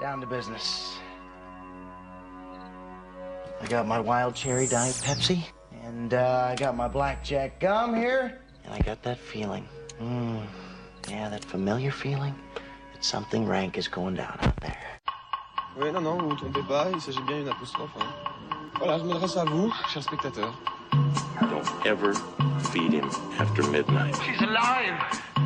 Down to business. I got my wild cherry diet Pepsi, and uh, I got my blackjack gum here, and I got that feeling. Mm, yeah, that familiar feeling that something rank is going down out there. Oui, non, non, vous vous trompez pas, il s'agit bien d'une apostrophe. hein. Voilà, je m'adresse à vous, chers spectateurs. Don't ever feed him after midnight. She's alive! Alive!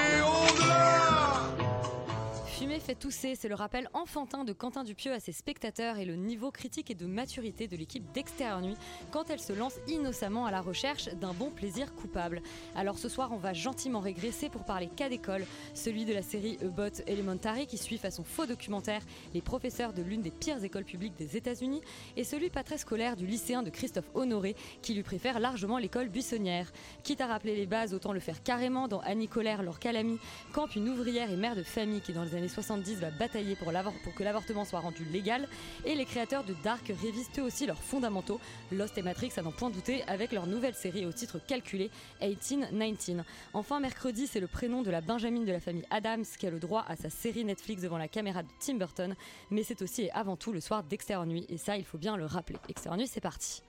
tousser, c'est le rappel enfantin de Quentin Dupieux à ses spectateurs et le niveau critique et de maturité de l'équipe d'Extérieur Nuit quand elle se lance innocemment à la recherche d'un bon plaisir coupable. Alors ce soir, on va gentiment régresser pour parler cas d'école, celui de la série About Elementary qui suit façon faux documentaire les professeurs de l'une des pires écoles publiques des États-Unis et celui pas très scolaire du lycéen de Christophe Honoré qui lui préfère largement l'école buissonnière. Quitte à rappeler les bases, autant le faire carrément dans Annie Colère, leur Calamy, campe une ouvrière et mère de famille qui dans les années 70 va batailler pour, que l'avortement soit rendu légal et les créateurs de Dark révisent eux aussi leurs fondamentaux, Lost et Matrix à n'en point douter avec leur nouvelle série au titre calculé 18-19. Enfin mercredi c'est le prénom de la Benjamine de la famille Adams qui a le droit à sa série Netflix devant la caméra de Tim Burton mais c'est aussi et avant tout le soir d'Extérieur Nuit et ça il faut bien le rappeler. Extérieur Nuit c'est parti.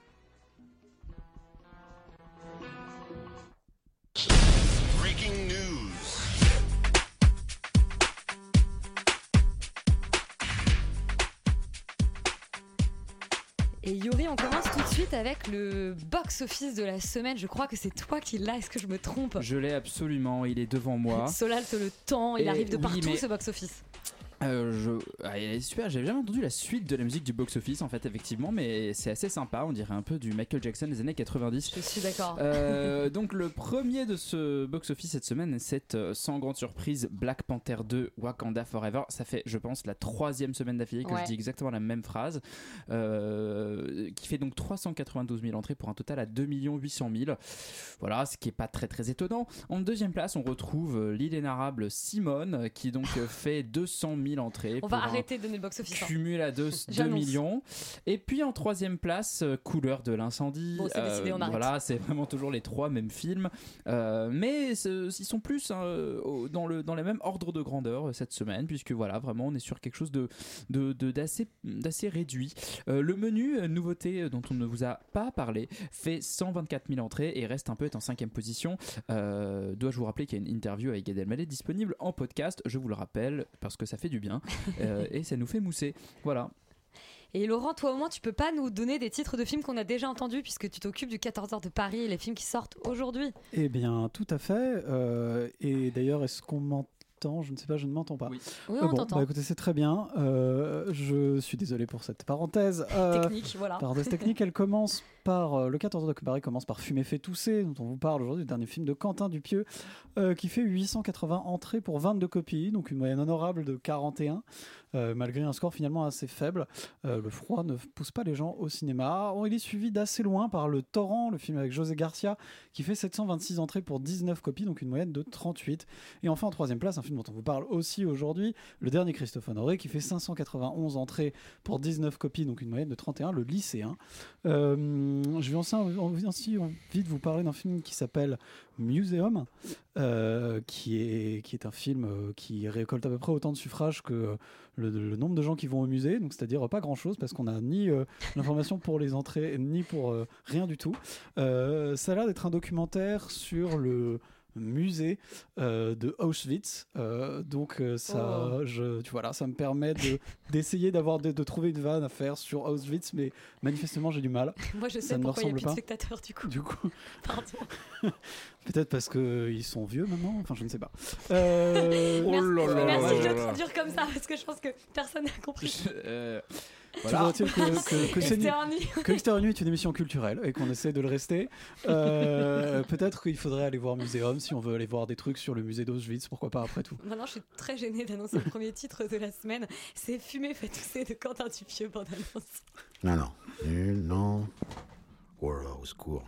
Et Yuri, on commence tout de suite avec le box-office de la semaine. Je crois que c'est toi qui l'as. Est-ce que je me trompe Je l'ai absolument, il est devant moi. Solal te le temps, il Et arrive de oui, partout mais- ce box-office. Euh, je... ah, est super, j'avais jamais entendu la suite de la musique du box-office en fait, effectivement, mais c'est assez sympa, on dirait un peu du Michael Jackson des années 90. Je suis d'accord. Euh, donc le premier de ce box-office cette semaine, c'est euh, sans grande surprise Black Panther 2 Wakanda Forever. Ça fait, je pense, la troisième semaine d'affilée que Ouais. je dis exactement la même phrase, euh, qui fait donc 392 000 entrées pour un total à 2 800 000. Voilà, ce qui est pas très très étonnant. En deuxième place, on retrouve euh, l'inénarrable Simone, qui donc fait 200 000 entrées. On va arrêter de donner le box-office. hein. Cumul à 2, J'annonce. millions. Et puis en troisième place, euh, Couleur de l'incendie. Bon, c'est décidé, on arrête. Voilà, c'est vraiment toujours les trois mêmes films. Euh, mais ils sont plus hein, dans, le, dans les mêmes ordres de grandeur euh, cette semaine, puisque voilà, vraiment, on est sur quelque chose de, de, de- d'assez, d'assez réduit. Euh, le menu, euh, nouveauté euh, dont on ne vous a pas parlé, fait 124 000 entrées et reste un peu est en cinquième position. Euh, Dois-je vous rappeler qu'il y a une interview avec Gad Elmaleh disponible en podcast? Je vous le rappelle parce que ça fait du bien euh, et ça nous fait mousser. Voilà. Et Laurent, toi au moins, tu peux pas nous donner des titres de films qu'on a déjà entendus puisque tu t'occupes du 14h de Paris et les films qui sortent aujourd'hui. Eh bien, tout à fait. euh, et d'ailleurs, est-ce qu'on m'entend? Je ne sais pas, je ne m'entends pas. Oui. Oui, Euh, on bon, t'entend. bah, écoutez, c'est très bien. Euh, je suis désolé pour cette parenthèse. Euh, Technique, voilà. Parenthèse technique, elle commence par euh, le 14 de Paris commence par Fumer fait tousser, dont on vous parle aujourd'hui, le dernier film de Quentin Dupieux, euh, qui fait 880 entrées pour 22 copies, donc une moyenne honorable de 41, euh, malgré un score finalement assez faible. Le froid ne pousse pas les gens au cinéma. Bon, il est suivi d'assez loin par Le Torrent, le film avec José Garcia, qui fait 726 entrées pour 19 copies, donc une moyenne de 38. Et enfin en troisième place, un film dont on vous parle aussi aujourd'hui, le dernier Christophe Honoré, qui fait 591 entrées pour 19 copies, donc une moyenne de 31, le lycéen. Euh, je vais aussi, envie de vous parler d'un film qui s'appelle Museum, euh, qui, est, qui est un film euh, qui récolte à peu près autant de suffrages que euh, le, nombre de gens qui vont au musée, donc c'est-à-dire pas grand-chose parce qu'on n'a ni euh, l'information pour les entrées ni pour euh, rien du tout. Euh, ça a l'air d'être un documentaire sur le musée euh, de Auschwitz. Euh, donc euh, ça, Oh. je, tu vois là, ça me permet de d'essayer d'avoir de, de trouver une vanne à faire sur Auschwitz, mais manifestement j'ai du mal. Moi, je Ça sais me pourquoi il y a plus de spectateurs du coup. Du coup, Pardon. Peut-être parce que ils sont vieux maintenant. Enfin, je ne sais pas. Euh, Oh là là Merci là de là le là. traduire comme ça parce que je pense que personne n'a compris. Euh, Voilà. que, que, que, c'est nu- Externe Nuit. que Extérieur Nuit est une émission culturelle et qu'on essaie de le rester. Euh, Peut-être qu'il faudrait aller voir Muséum si on veut aller voir des trucs sur le musée d'Auschwitz, pourquoi pas après tout. Maintenant, je suis très gênée d'annoncer le premier titre de la semaine. C'est Fumer fait tousser de Quentin Dupieux, bande annonce. Non, non. Nul, non. au secours.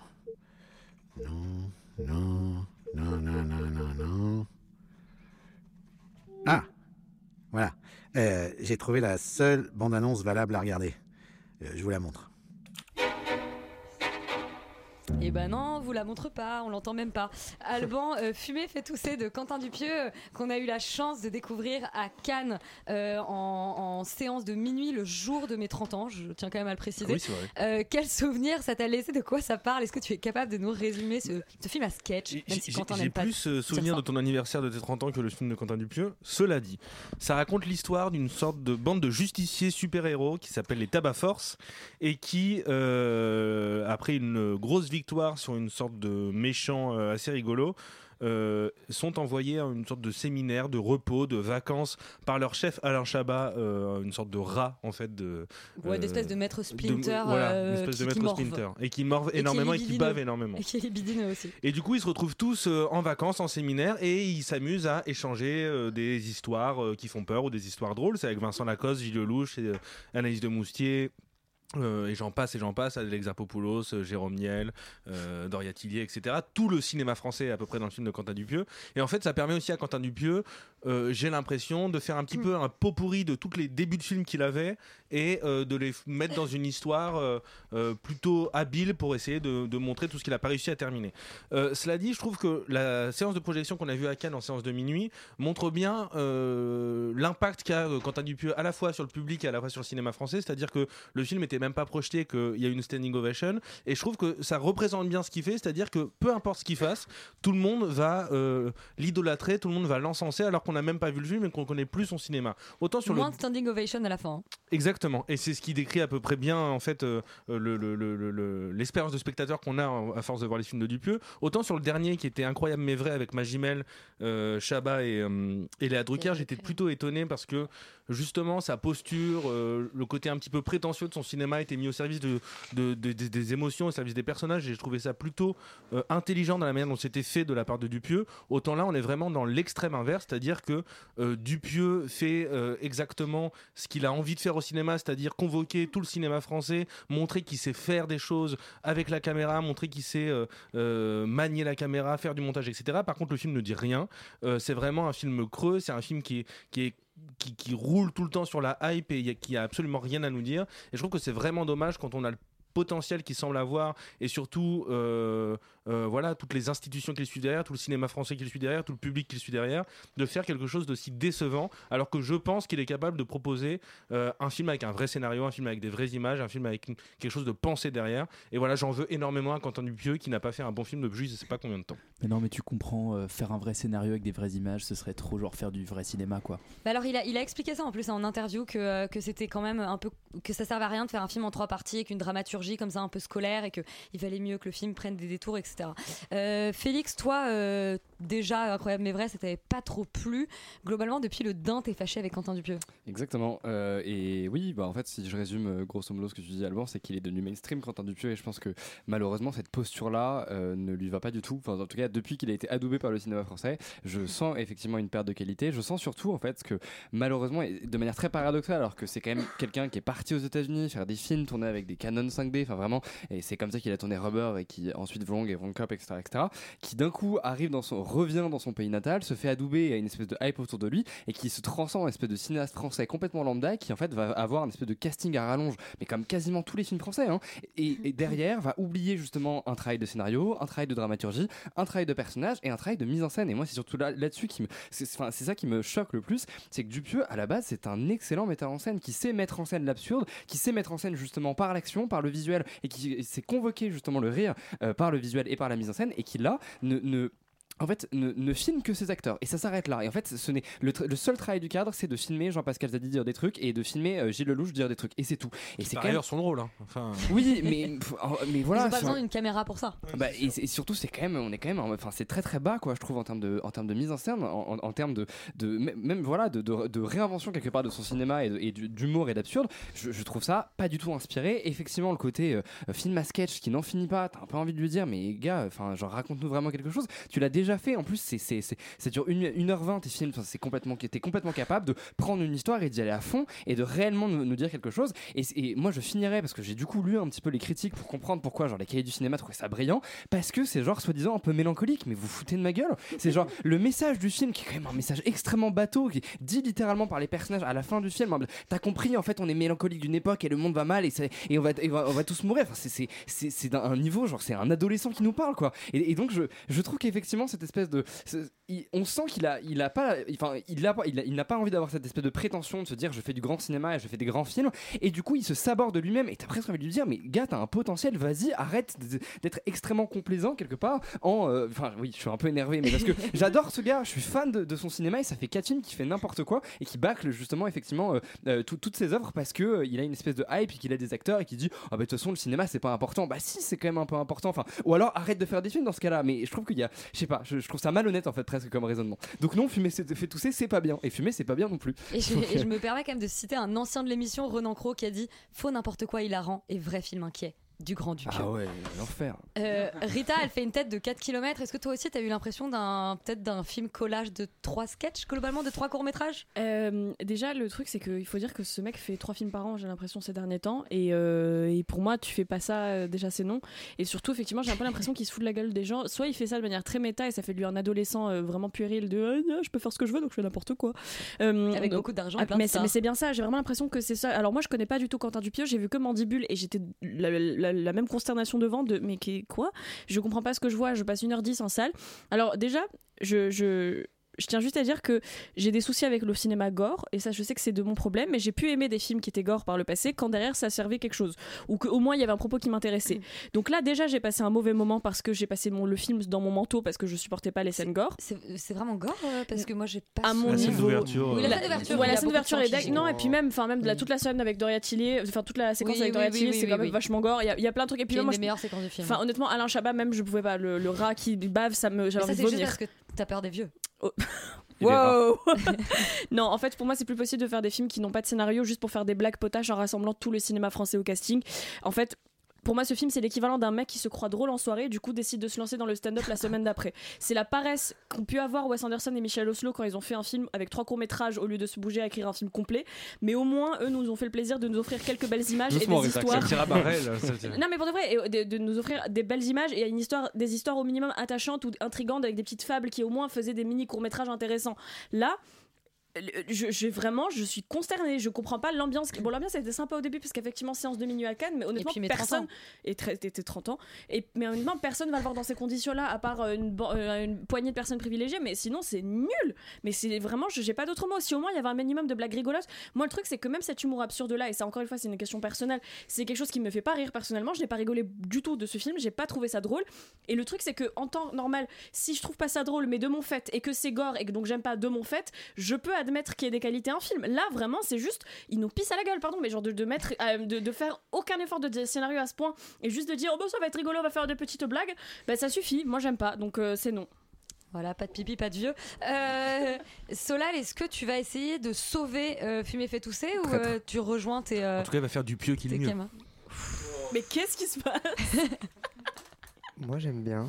Non, non, non, non, non, non, non. Ah Voilà. Euh, J'ai trouvé la seule bande-annonce valable à regarder. Euh, je vous la montre. Et ben non, vous la montre pas, on l'entend même pas. Alban, euh, Fumer fait tousser de Quentin Dupieux, euh, qu'on a eu la chance de découvrir à Cannes euh, en, en séance de minuit le jour de mes 30 ans, je tiens quand même à le préciser. Oui, vrai. Euh, quel souvenir ça t'a laissé De quoi ça parle? Est-ce que tu es capable de nous résumer ce, ce film à sketch si J'ai pas plus souvenir de ton anniversaire de tes 30 ans que le film de Quentin Dupieux. Cela dit, ça raconte l'histoire d'une sorte de bande de justiciers super-héros qui s'appelle les Tabac Force et qui, après une grosse victoire sur une sorte de méchant euh, assez rigolo, euh, sont envoyés à une sorte de séminaire, de repos, de vacances par leur chef Alain Chabat, euh, une sorte de rat en fait de Ouais, euh, d'espèce de maître de- Splinter, voilà, une espèce qui- de maître. Splinter et qui morve Et qui énormément et qui libidineux. bave énormément. Et qui est aussi. Et du coup, ils se retrouvent tous en vacances, en séminaire, et ils s'amusent à échanger des histoires qui font peur ou des histoires drôles. C'est avec Vincent Lacoste, Gilles Lelouch, et, Anaïs de Moustier. Euh, et j'en passe et j'en passe, Alex Zapopoulos, euh, Jérôme Niel, euh, Doria Tillier, etc. Tout le cinéma français à peu près dans le film de Quentin Dupieux. Et en fait, ça permet aussi à Quentin Dupieux, euh, j'ai l'impression, de faire un petit peu un pot pourri de tous les débuts de films qu'il avait et de les mettre dans une histoire plutôt habile pour essayer de, de montrer tout ce qu'il n'a pas réussi à terminer. Cela dit, je trouve que la séance de projection qu'on a vue à Cannes en séance de minuit montre bien l'impact qu'a Quentin Dupieux à la fois sur le public et à la fois sur le cinéma français, c'est-à-dire que le film était même pas projeté, qu'il y a une standing ovation, et je trouve que ça représente bien ce qu'il fait, c'est-à-dire que peu importe ce qu'il fasse, tout le monde va euh, l'idolâtrer, tout le monde va l'encenser alors qu'on n'a même pas vu le film et qu'on connaît plus son cinéma. Autant sur Moins le de standing ovation à la fin. hein. Exactement, et c'est ce qui décrit à peu près bien en fait euh, euh, le- le- de spectateur qu'on a en- à force de voir les films de Dupieux. Autant sur le dernier qui était incroyable mais vrai avec Magimel, euh, Chabat et, euh, et Léa Drucker, j'étais plutôt étonné parce que justement sa posture, euh, le côté un petit peu prétentieux de son cinéma était mis au service de, de- de- des- émotions, au service des personnages, et je trouvais ça plutôt euh, intelligent dans la manière dont c'était fait de la part de Dupieux. Autant là, on est vraiment dans l'extrême inverse, c'est-à-dire que euh, Dupieux fait euh, exactement ce qu'il a envie de faire au cinéma, c'est-à-dire convoquer tout le cinéma français, montrer qu'il sait faire des choses avec la caméra, montrer qu'il sait euh, manier la caméra, faire du montage, etc. Par contre, le film ne dit rien. C'est vraiment un film creux, c'est un film qui qui est qui, roule tout le temps sur la hype et qui a absolument rien à nous dire. Et je trouve que c'est vraiment dommage quand on a le potentiel qu'il semble avoir et surtout euh, euh, voilà toutes les institutions qu'il suit derrière tout le cinéma français qu'il suit derrière tout le public qu'il suit derrière de faire quelque chose d'aussi décevant alors que je pense qu'il est capable de proposer euh, un film avec un vrai scénario un film avec des vraies images un film avec une- quelque chose de pensé derrière et voilà j'en veux énormément à Quentin Dupieux qui n'a pas fait un bon film depuis je sais pas combien de temps Mais non, mais tu comprends, euh, faire un vrai scénario avec des vraies images, ce serait trop genre faire du vrai cinéma, quoi. Bah alors il a, il a expliqué ça en plus en interview que, euh, que c'était quand même un peu que ça servait à rien de faire un film en trois parties avec une dramaturgie comme ça un peu scolaire et que il valait mieux que le film prenne des détours etc. Euh, Félix toi euh, déjà incroyable mais vrai ça t'avait pas trop plu globalement depuis le Dain t'es fâché avec Quentin Dupieux. Exactement. euh, et oui, bah en fait, si je résume grosso modo ce que tu dis, Alban, c'est qu'il est devenu mainstream, Quentin Dupieux, et je pense que malheureusement, cette posture-là ne lui va pas du tout. Enfin, en tout cas, depuis qu'il a été adoubé par le cinéma français, je sens effectivement une perte de qualité. Je sens surtout, en fait, que malheureusement, et de manière très paradoxale, alors que c'est quand même quelqu'un qui est parti aux États-Unis faire des films tournés avec des Canon 5D, enfin vraiment, et c'est comme ça qu'il a tourné Rubber et qui ensuite Vlong et Cop, etc., etc., qui d'un coup arrive dans son, revient dans son pays natal, se fait adouber a une espèce de hype autour de lui, et qui se transcende en espèce de cinéaste français complètement lambda, qui en fait va avoir un espèce de casting à rallonge, mais comme quasiment tous les films français, hein, et, derrière va oublier justement un travail de scénario, un travail de dramaturgie, un travail de personnage et un travail de mise en scène. Et moi, c'est surtout là- là-dessus qui me, ça qui me choque le plus, c'est que Dupieux, à la base, c'est un excellent metteur en scène qui sait mettre en scène l'absurde, qui sait mettre en scène justement par l'action, par le visuel, et qui sait convoquer justement le rire euh, par le visuel par la mise en scène, et qui là ne en fait, ne, ne filme que ses acteurs et ça s'arrête là. Et en fait, ce n'est le, tra- le seul travail du cadre, c'est de filmer Jean-Pascal Zadi dire des trucs et de filmer euh, Gilles Lelouch dire des trucs et c'est tout. Et c'est quand même sont drôles hein. enfin oui, mais pff, oh, mais voilà. Ils pas besoin d'une caméra pour ça. bah, et, c'est- et surtout, c'est quand même, on est quand même, en- enfin, c'est très très bas, quoi, je trouve, en termes de, en termes de mise en scène, en, en- en termes de, de, même- voilà, de, de, de réinvention quelque part de son cinéma et, de- et du- d'humour et d'absurde. Je, je trouve ça pas du tout inspiré. Effectivement, le côté euh, film à sketch qui n'en finit pas, t'as un peu envie de lui dire, mais gars, enfin, genre raconte-nous vraiment quelque chose. Tu l'as déjà fait. En plus, c'est, c'est, dure 1h20 tes films, Enfin, c'est complètement, t'es complètement capable de prendre une histoire et d'y aller à fond et de réellement nous, dire quelque chose. Et, moi, je finirais parce que j'ai du coup lu un petit peu les critiques pour comprendre pourquoi, genre, les cahiers du cinéma trouvaient ça brillant. Parce que c'est genre, soi-disant, un peu mélancolique, mais vous foutez de ma gueule. C'est genre, le message du film qui est quand même un message extrêmement bateau, qui dit littéralement par les personnages à la fin du film. hein, T'as compris, en fait, on est mélancolique d'une époque et le monde va mal et, et, on, va, et on va- tous mourir. Enfin, c'est- c'est- c'est c'est d'un un niveau, genre, c'est un adolescent qui nous parle, quoi. Et, et donc, je, je trouve qu'effectivement, cette espèce de. il- on sent qu'il a, il a pas. Enfin, il a il a- il n'a pas envie d'avoir cette espèce de prétention de se dire je fais du grand cinéma et je fais des grands films. Et du coup, il se saborde de lui-même. Et t'as presque envie de lui dire mais gars, t'as un potentiel, vas-y, arrête d'être extrêmement complaisant quelque part. En. euh, Enfin, oui, je suis un peu énervé, mais parce que j'adore ce gars, je suis fan de, de son cinéma et ça fait 4 films qui fait n'importe quoi et qui bâcle justement, effectivement, euh, euh, tout- toutes ses œuvres parce que il a une espèce de hype et qu'il a des acteurs et qui dit ah bah de toute façon, le cinéma c'est pas important. Bah si, c'est quand même un peu important. Enfin, ou alors arrête de faire des films dans ce cas-là. Mais je trouve qu'il y a, je sais pas, je, je trouve ça malhonnête en fait presque comme raisonnement. Donc non, fumer c'est fait tousser, c'est pas bien. Et fumer c'est pas bien non plus. Et je, et euh, je me permets quand même de citer un ancien de l'émission, Renan Cro, qui a dit Faux n'importe quoi hilarant et vrai film inquiet. Du grand Dupieux. Ah ouais, l'enfer. Euh, Rita, elle fait une tête de 4 km. Est-ce que toi aussi, t'as eu l'impression d'un peut-être d'un film collage de 3 sketchs, globalement, de 3 courts-métrages? Euh, déjà, le truc, c'est qu'il faut dire que ce mec fait trois films par an, j'ai l'impression, ces derniers temps. Et, euh, et pour moi, tu fais pas ça, déjà, c'est non. Et surtout, effectivement, j'ai un peu l'impression qu'il se fout de la gueule des gens. Soit il fait ça de manière très méta et ça fait de lui un adolescent euh, vraiment puéril de Ah, je peux faire ce que je veux, donc je fais n'importe quoi. Euh, Avec donc- beaucoup d'argent Ah, et plein de mais c'est- stars. mais c'est bien ça, j'ai vraiment l'impression que c'est ça. Alors moi, je connais pas du tout Quentin Dupieux, j'ai vu que Mandibule et j'étais la, la- la même consternation devant de mais quoi? Je comprends pas ce que je vois, je passe 1h10 en salle. Alors déjà, je, je tiens juste à dire que j'ai des soucis avec le cinéma gore, et ça je sais que c'est de mon problème, mais j'ai pu aimer des films qui étaient gore par le passé quand derrière ça servait quelque chose, ou qu'au moins il y avait un propos qui m'intéressait. Donc là déjà j'ai passé un mauvais moment parce que j'ai passé mon, le film dans mon manteau parce que je supportais pas les scènes gore. C'est vraiment gore euh, parce que moi j'ai pas. À mon La scène niveau. d'ouverture, Oui, la euh, scène d'ouverture, Ouais, la a scène d'ouverture est. Non, et puis même, enfin même de la, toute la scène avec Doria Tilly, enfin toute la séquence Oui, avec Doria oui, Tilly, oui, c'est oui, quand même oui. vachement gore. Il y, a- il y a plein de trucs. Et puis est une moi, des je- meilleures séquences du film. Enfin honnêtement, Alain Chabat, même je pouvais pas. Le, le rat qui bave, ça me, j'avais envie c'est de vomir. T'as peur des vieux. Wow Non, en fait, pour moi, c'est plus possible de faire des films qui n'ont pas de scénario juste pour faire des blagues potaches en rassemblant tout le cinéma français au casting. En fait. Pour moi, ce film, c'est l'équivalent d'un mec qui se croit drôle en soirée, du coup décide de se lancer dans le stand-up la semaine d'après. C'est la paresse qu'ont pu avoir Wes Anderson et Michel Oslo quand ils ont fait un film avec trois courts-métrages au lieu de se bouger à écrire un film complet. Mais au moins, eux nous ont fait le plaisir de nous offrir quelques belles images Doucement, et des histoires. non, mais pour de vrai, et, euh, de, de nous offrir des belles images et une histoire, des histoires au minimum attachantes ou intrigantes avec des petites fables qui au moins faisaient des mini courts-métrages intéressants. Là, je, je- vraiment, je suis consternée. Je comprends pas l'ambiance. Bon, l'ambiance était sympa au début parce qu'effectivement, séance de minuit à Cannes, mais honnêtement, puis, mais 30 personne et était 30 ans. Et mais honnêtement, personne va le voir dans ces conditions-là, à part euh, une, euh, une poignée de personnes privilégiées. Mais sinon, c'est nul. Mais c'est vraiment, je- j'ai pas d'autres mots. Si au moins il y avait un minimum de blagues rigolotes. Moi, le truc, c'est que même cet humour absurde-là, et ça encore une fois, c'est une question personnelle. C'est quelque chose qui me fait pas rire personnellement. Je n'ai pas rigolé du tout de ce film. J'ai pas trouvé ça drôle. Et le truc, c'est que en temps normal, si je trouve pas ça drôle, mais de mon fait, et que c'est gore, et que donc j'aime pas de mon fait, je peux admettre qu'il y ait des qualités un film. Là, vraiment, c'est juste, ils nous pissent à la gueule, pardon, mais genre de, de mettre, euh, de, de faire aucun effort de scénario à ce point, et juste de dire, oh bah ça va être rigolo, on va faire des petites blagues, bah ça suffit. Moi, j'aime pas, donc euh, c'est non. Voilà, pas de pipi, pas de vieux. Euh, Solal, est-ce que tu vas essayer de sauver euh, Fumer fait tousser ou euh, tu rejoins tes. euh, En tout cas, il va faire du pieux qui tes est mieux. Mais qu'est-ce qui se passe? Moi j'aime bien.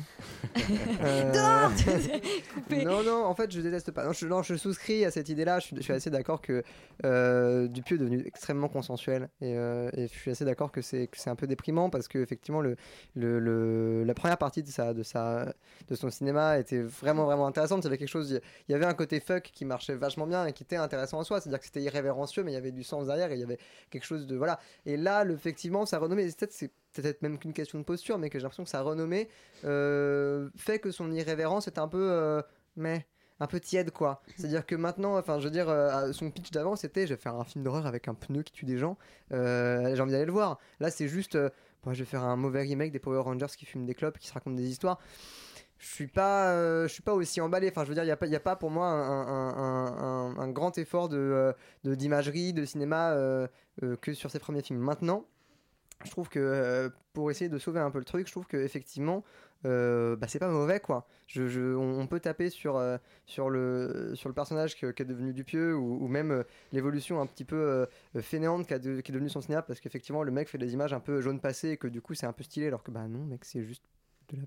Dehors Coupé. Non, non, en fait je déteste pas. Non, je, non, je souscris à cette idée-là. Je, suis- je suis assez d'accord que euh, Dupieux est devenu extrêmement consensuel. Et, euh, et je suis assez d'accord que c'est que c'est un peu déprimant parce que effectivement le, le, le- la première partie de, sa, de, sa, de son cinéma était vraiment vraiment intéressante. Il y avait quelque chose, il y avait un côté fuck qui marchait vachement bien et qui était intéressant en soi. C'est-à-dire que c'était irrévérencieux, mais il y avait du sens derrière et il y avait quelque chose de. Voilà. Et là, le- effectivement, sa renommée, peut-être c'est peut-être même qu'une question de posture, mais que j'ai l'impression que sa renommée euh, fait que son irrévérence est un peu. euh, mais un peu tiède quoi. C'est-à-dire que maintenant, enfin je veux dire, euh, son pitch d'avant c'était je vais faire un film d'horreur avec un pneu qui tue des gens, euh, j'ai envie d'aller le voir. Là c'est juste, euh, moi je vais faire un mauvais remake des Power Rangers qui fument des clopes, qui se racontent des histoires. Je suis pas, je suis pas aussi emballé. Enfin je veux dire, il y a pas, y a pas pour moi un, un- un- un- un grand effort de euh, de- d'imagerie, de, cinéma que sur ses premiers films. Maintenant, je trouve que euh, pour essayer de sauver un peu le truc, je trouve que effectivement, euh, bah, c'est pas mauvais quoi. On, peut taper sur, euh, sur, le, sur le personnage que- qu'est devenu Dupieux ou, ou même l'évolution un petit peu fainéante de- qui est devenue son cinéma parce qu'effectivement le mec fait des images un peu jaune passé et que du coup c'est un peu stylé alors que bah non mec c'est juste de la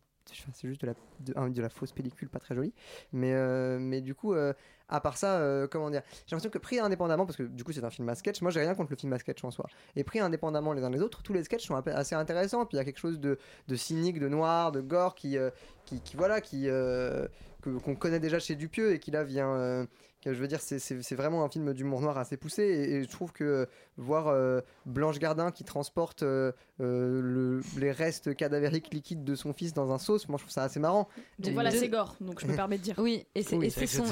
c'est juste de la, de, la fausse pellicule, pas très jolie. Mais, euh, mais du coup, euh, à part ça, euh, comment dire J'ai l'impression que pris indépendamment, parce que du coup c'est un film à sketch, moi j'ai rien contre le film à sketch en soi. Et pris indépendamment les uns les autres, tous les sketchs sont assez intéressants. Puis il y a quelque chose de, de cynique, de noir, de gore qui, qui, voilà, qui qu'on connaît déjà chez Dupieux et qui là vient. Que je veux dire, c'est- c'est c'est vraiment un film d'humour noir assez poussé et, et je trouve que euh, voir euh, Blanche Gardin qui transporte euh, le- les restes cadavériques liquides de son fils dans un sauce, moi je trouve ça assez marrant. Donc Et- voilà, c'est gore, donc je me permets de dire. Oui, et c'est Oui. son, C'est c'est son-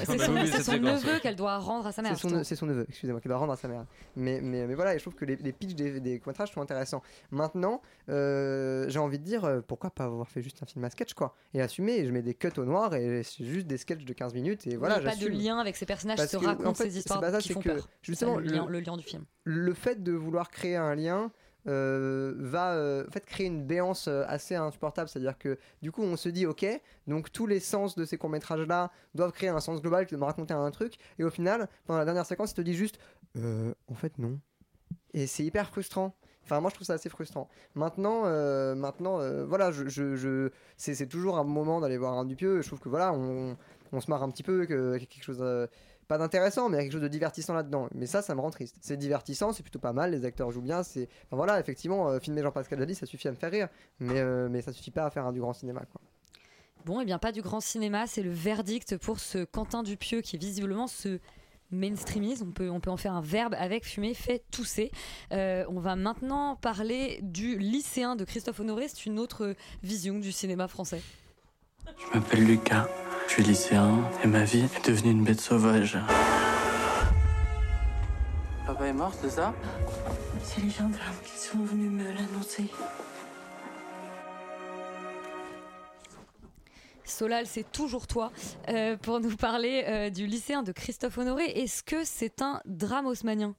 son- neveu qu'elle doit rendre à sa mère. C'est son, neveu, excusez-moi, qui doit rendre à sa mère. Mais, mais, mais voilà, et je trouve que les, les pitchs des, des courts-métrages sont intéressants. Maintenant, euh, j'ai envie de dire, pourquoi pas avoir fait juste un film à sketch, quoi Et assumer, et je mets des cuts au noir, et c'est juste des sketchs de 15 minutes, et Il voilà, n'y a pas de lien avec ces personnages, Parce se que, racontent en fait, ces c'est histoires pas ça, qui font que, peur. Justement, le, lien, le lien du film. le fait de vouloir créer un lien euh, va euh, en fait créer une béance euh, assez insupportable c'est à dire que du coup on se dit ok donc tous les sens de ces courts métrages là doivent créer un sens global qui doit me raconter un truc et au final pendant la dernière séquence il te dit juste euh, en fait non et c'est hyper frustrant Enfin, moi, je trouve ça assez frustrant. Maintenant, euh, maintenant, euh, voilà, je, je, je- c'est, toujours un moment d'aller voir un Dupieux. Je trouve que voilà, on, on se marre un petit peu, que- quelque chose, euh, pas d'intéressant, mais quelque chose de divertissant là-dedans. Mais ça, ça me rend triste. C'est divertissant, c'est plutôt pas mal. Les acteurs jouent bien. C'est, enfin, voilà, effectivement, euh, filmer Jean-Pascal Zadi, ça suffit à me faire rire, mais, euh, mais ça suffit pas à faire du grand cinéma. Bon, et bien pas du grand cinéma, c'est le verdict pour ce Quentin Dupieux qui visiblement se mainstreamise, on peut, on peut en faire un verbe avec fumer, fait tousser. On va maintenant parler du lycéen de Christophe Honoré, c'est une autre vision du cinéma français. Je m'appelle Lucas, je suis lycéen et ma vie est devenue une bête sauvage. Papa est mort, c'est ça? C'est les gendarmes qui sont venus me l'annoncer. Solal, c'est toujours toi euh, pour nous parler euh, du lycéen de Christophe Honoré. Est-ce que c'est un drame haussmanien?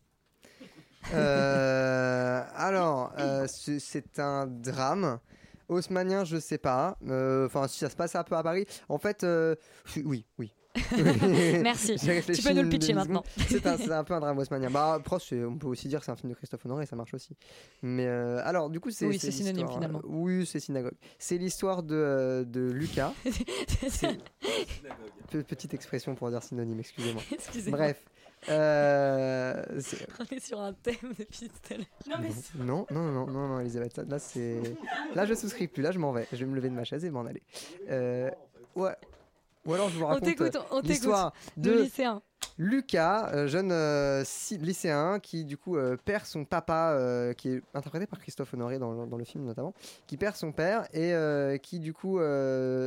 Euh, alors, euh, c'est c'est un drame. Haussmanien, je sais pas. Euh, Enfin, si ça se passe un peu à Paris. En fait, euh, oui, oui. Merci. Tu peux nous le pitcher maintenant. C'est un, un peu un drame haussmanien. Bah, on peut aussi dire que c'est un film de Christophe Honoré, ça marche aussi. Mais euh, alors, du coup, c'est. Oui, c'est synonyme, finalement. Oui, c'est synagogue. C'est l'histoire de, de Lucas. Petite expression pour dire synonyme, excusez-moi. Excusez-moi. Bref. Euh, c'est- On est sur un thème depuis tout à l'heure. Non, mais non, non, non, non, Elisabeth, ça- là c'est. Là je souscris plus, là je m'en vais. Je vais me lever de ma chaise et m'en aller. Euh, ouais. Ou alors je vous On raconte t'écoute, euh, on t'écoute. l'histoire De de lycéen. Lucas, euh, jeune euh, lycéen qui du coup euh, perd son papa, qui est interprété par Christophe Honoré dans, le- film notamment, qui perd son père et qui du coup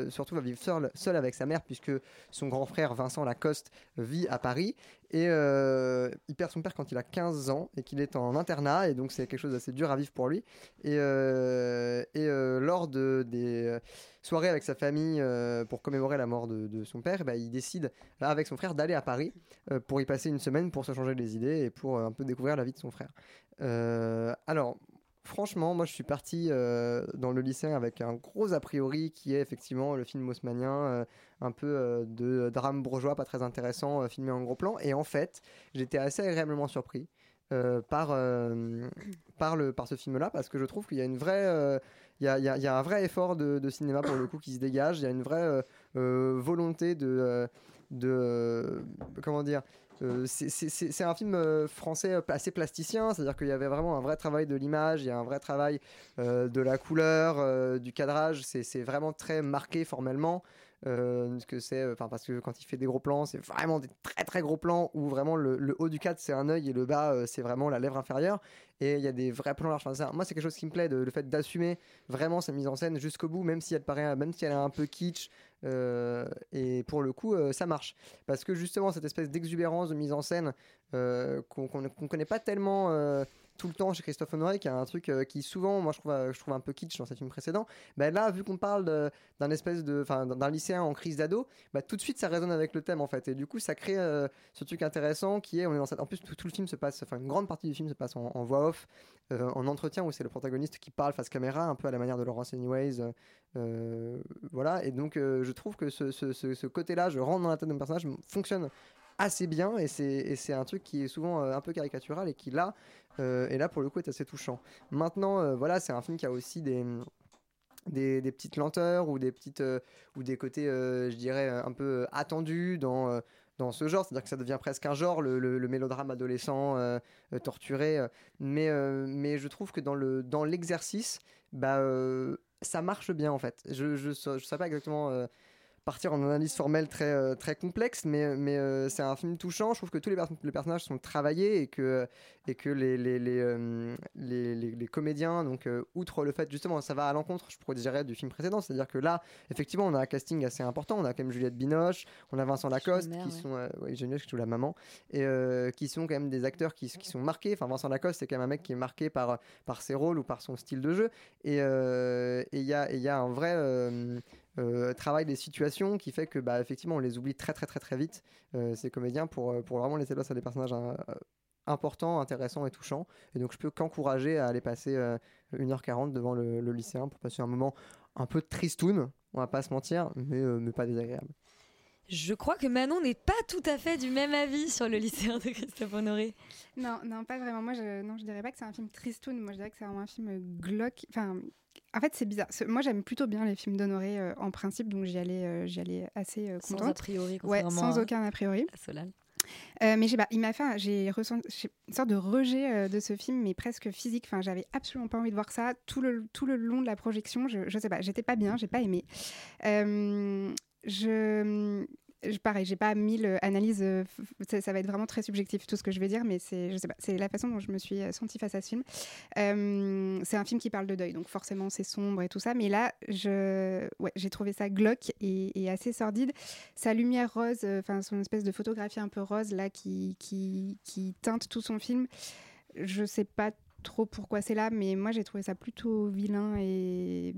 surtout va vivre seul, avec sa mère puisque son grand frère Vincent Lacoste vit à Paris. Et il perd son père quand il a 15 ans et qu'il est en internat. Et donc c'est quelque chose d'assez dur à vivre pour lui. Et, lors de, des soirées avec sa famille euh, pour commémorer la mort de, son père, bah, il décide avec son frère d'aller à Paris euh, pour y passer une semaine pour se changer les idées et pour euh, un peu découvrir la vie de son frère. Alors, franchement, moi je suis parti dans le lycée avec un gros a priori qui est effectivement le film haussmanien, euh, un peu de drame bourgeois, pas très intéressant, filmé en gros plan. Et en fait, j'étais assez agréablement surpris. par, par, le, par ce film-là, parce que je trouve qu'il y a une vraie, il y, a, un vrai effort de, cinéma pour le coup qui se dégage. Il y a une vraie euh, euh, volonté de, euh, comment dire, c'est- un film français assez plasticien, c'est-à-dire qu'il y avait vraiment un vrai travail de l'image, il y a un vrai travail de la couleur, du cadrage, c'est vraiment très marqué formellement. Euh, ce que c'est, enfin parce que quand il fait des gros plans, c'est vraiment des très très gros plans où vraiment le, haut du cadre c'est un œil et le bas euh, c'est vraiment la lèvre inférieure. Et il y a des vrais plans larges. Enfin, ça- moi c'est quelque chose qui me plaît, le fait d'assumer vraiment sa mise en scène jusqu'au bout, même si elle paraît, même si elle est un peu kitsch. euh, et pour le coup, ça marche parce que justement cette espèce d'exubérance de mise en scène qu'on qu'on connaît pas tellement tout le temps chez Christophe Honoré, qui a un truc euh, qui souvent, moi je trouve, euh, je trouve un peu kitsch dans ses films précédents. Ben là, vu qu'on parle d'un espèce de, d'un lycéen en crise d'ado, bah, tout de suite ça résonne avec le thème en fait, et du coup ça crée euh, ce truc intéressant qui est, on est dans cette, en plus tout, le film se passe, enfin une grande partie du film se passe en, voix off, en entretien où c'est le protagoniste qui parle face caméra, un peu à la manière de Laurence Anyways, voilà, et donc je trouve que ce, ce- côté-là, je rentre dans la tête mon personnage, fonctionne assez bien et c'est un truc qui est souvent euh, un peu caricatural et qui là euh, et là pour le coup est assez touchant maintenant euh, voilà c'est un film qui a aussi des des, petites lenteurs ou des petites ou des côtés, je dirais, un peu attendus dans dans ce genre, c'est-à-dire que ça devient presque un genre, le, mélodrame adolescent torturé. mais, mais je trouve que dans le dans l'exercice, bah, ça marche bien en fait. Je je sais, pas exactement partir en analyse formelle très euh, très complexe, mais mais euh, c'est un film touchant. Je trouve que tous les, pers- les personnages sont travaillés et que et que les les les, euh, les, comédiens, donc outre le fait justement, ça va à l'encontre, je pourrais dirais, du film précédent, c'est-à-dire que là, effectivement, on a un casting assez important. On a quand même Juliette Binoche, on a Vincent Lacoste, mère, qui ouais. sont euh, ouais, qui joue la maman, et euh, qui sont quand même des acteurs qui, qui sont marqués. Enfin, Vincent Lacoste, c'est quand même un mec qui est marqué par par ses rôles ou par son style de jeu. Et euh, et il y a et il y a un vrai euh, euh, travail des situations qui fait que bah effectivement on les oublie très très très très vite euh, ces comédiens pour euh, pour vraiment laisser place à des personnages euh, importants, intéressants et touchants. Et donc je peux qu'encourager à aller passer euh, 1h40 devant le, le lycéen pour passer un moment un peu tristoun, on va pas se mentir, mais, euh, mais pas désagréable. Je crois que Manon n'est pas tout à fait du même avis sur le lycéen de Christophe Honoré. Non, non, pas vraiment. Moi, je, non, je dirais pas que c'est un film tristoun. Moi, je dirais que c'est un film glauque. Enfin, en fait, c'est bizarre. Moi, j'aime plutôt bien les films d'Honoré euh, en principe, donc j'y allais, euh, j'y allais assez euh, Sans contente. a priori, Ouais, sans aucun a priori. Solal. Euh, mais sais pas, il m'a fait, j'ai ressenti j'ai une sorte de rejet de ce film, mais presque physique. Enfin, j'avais absolument pas envie de voir ça tout le tout le long de la projection. Je, je sais pas, j'étais pas bien, j'ai pas aimé. Je- pareil, j'ai pas mille analyses. euh, ça, va être vraiment très subjectif tout ce que je vais dire, mais c'est, je sais pas, c'est la façon dont je me suis euh, sentie face à ce film. Euh, c'est un film qui parle de deuil, donc forcément c'est sombre et tout ça. Mais là, j'ai trouvé ça glauque et, assez sordide. Sa lumière rose, enfin son espèce de photographie un peu rose là qui, qui teinte tout son film. Je sais pas trop pourquoi c'est là, mais moi j'ai trouvé ça plutôt vilain et,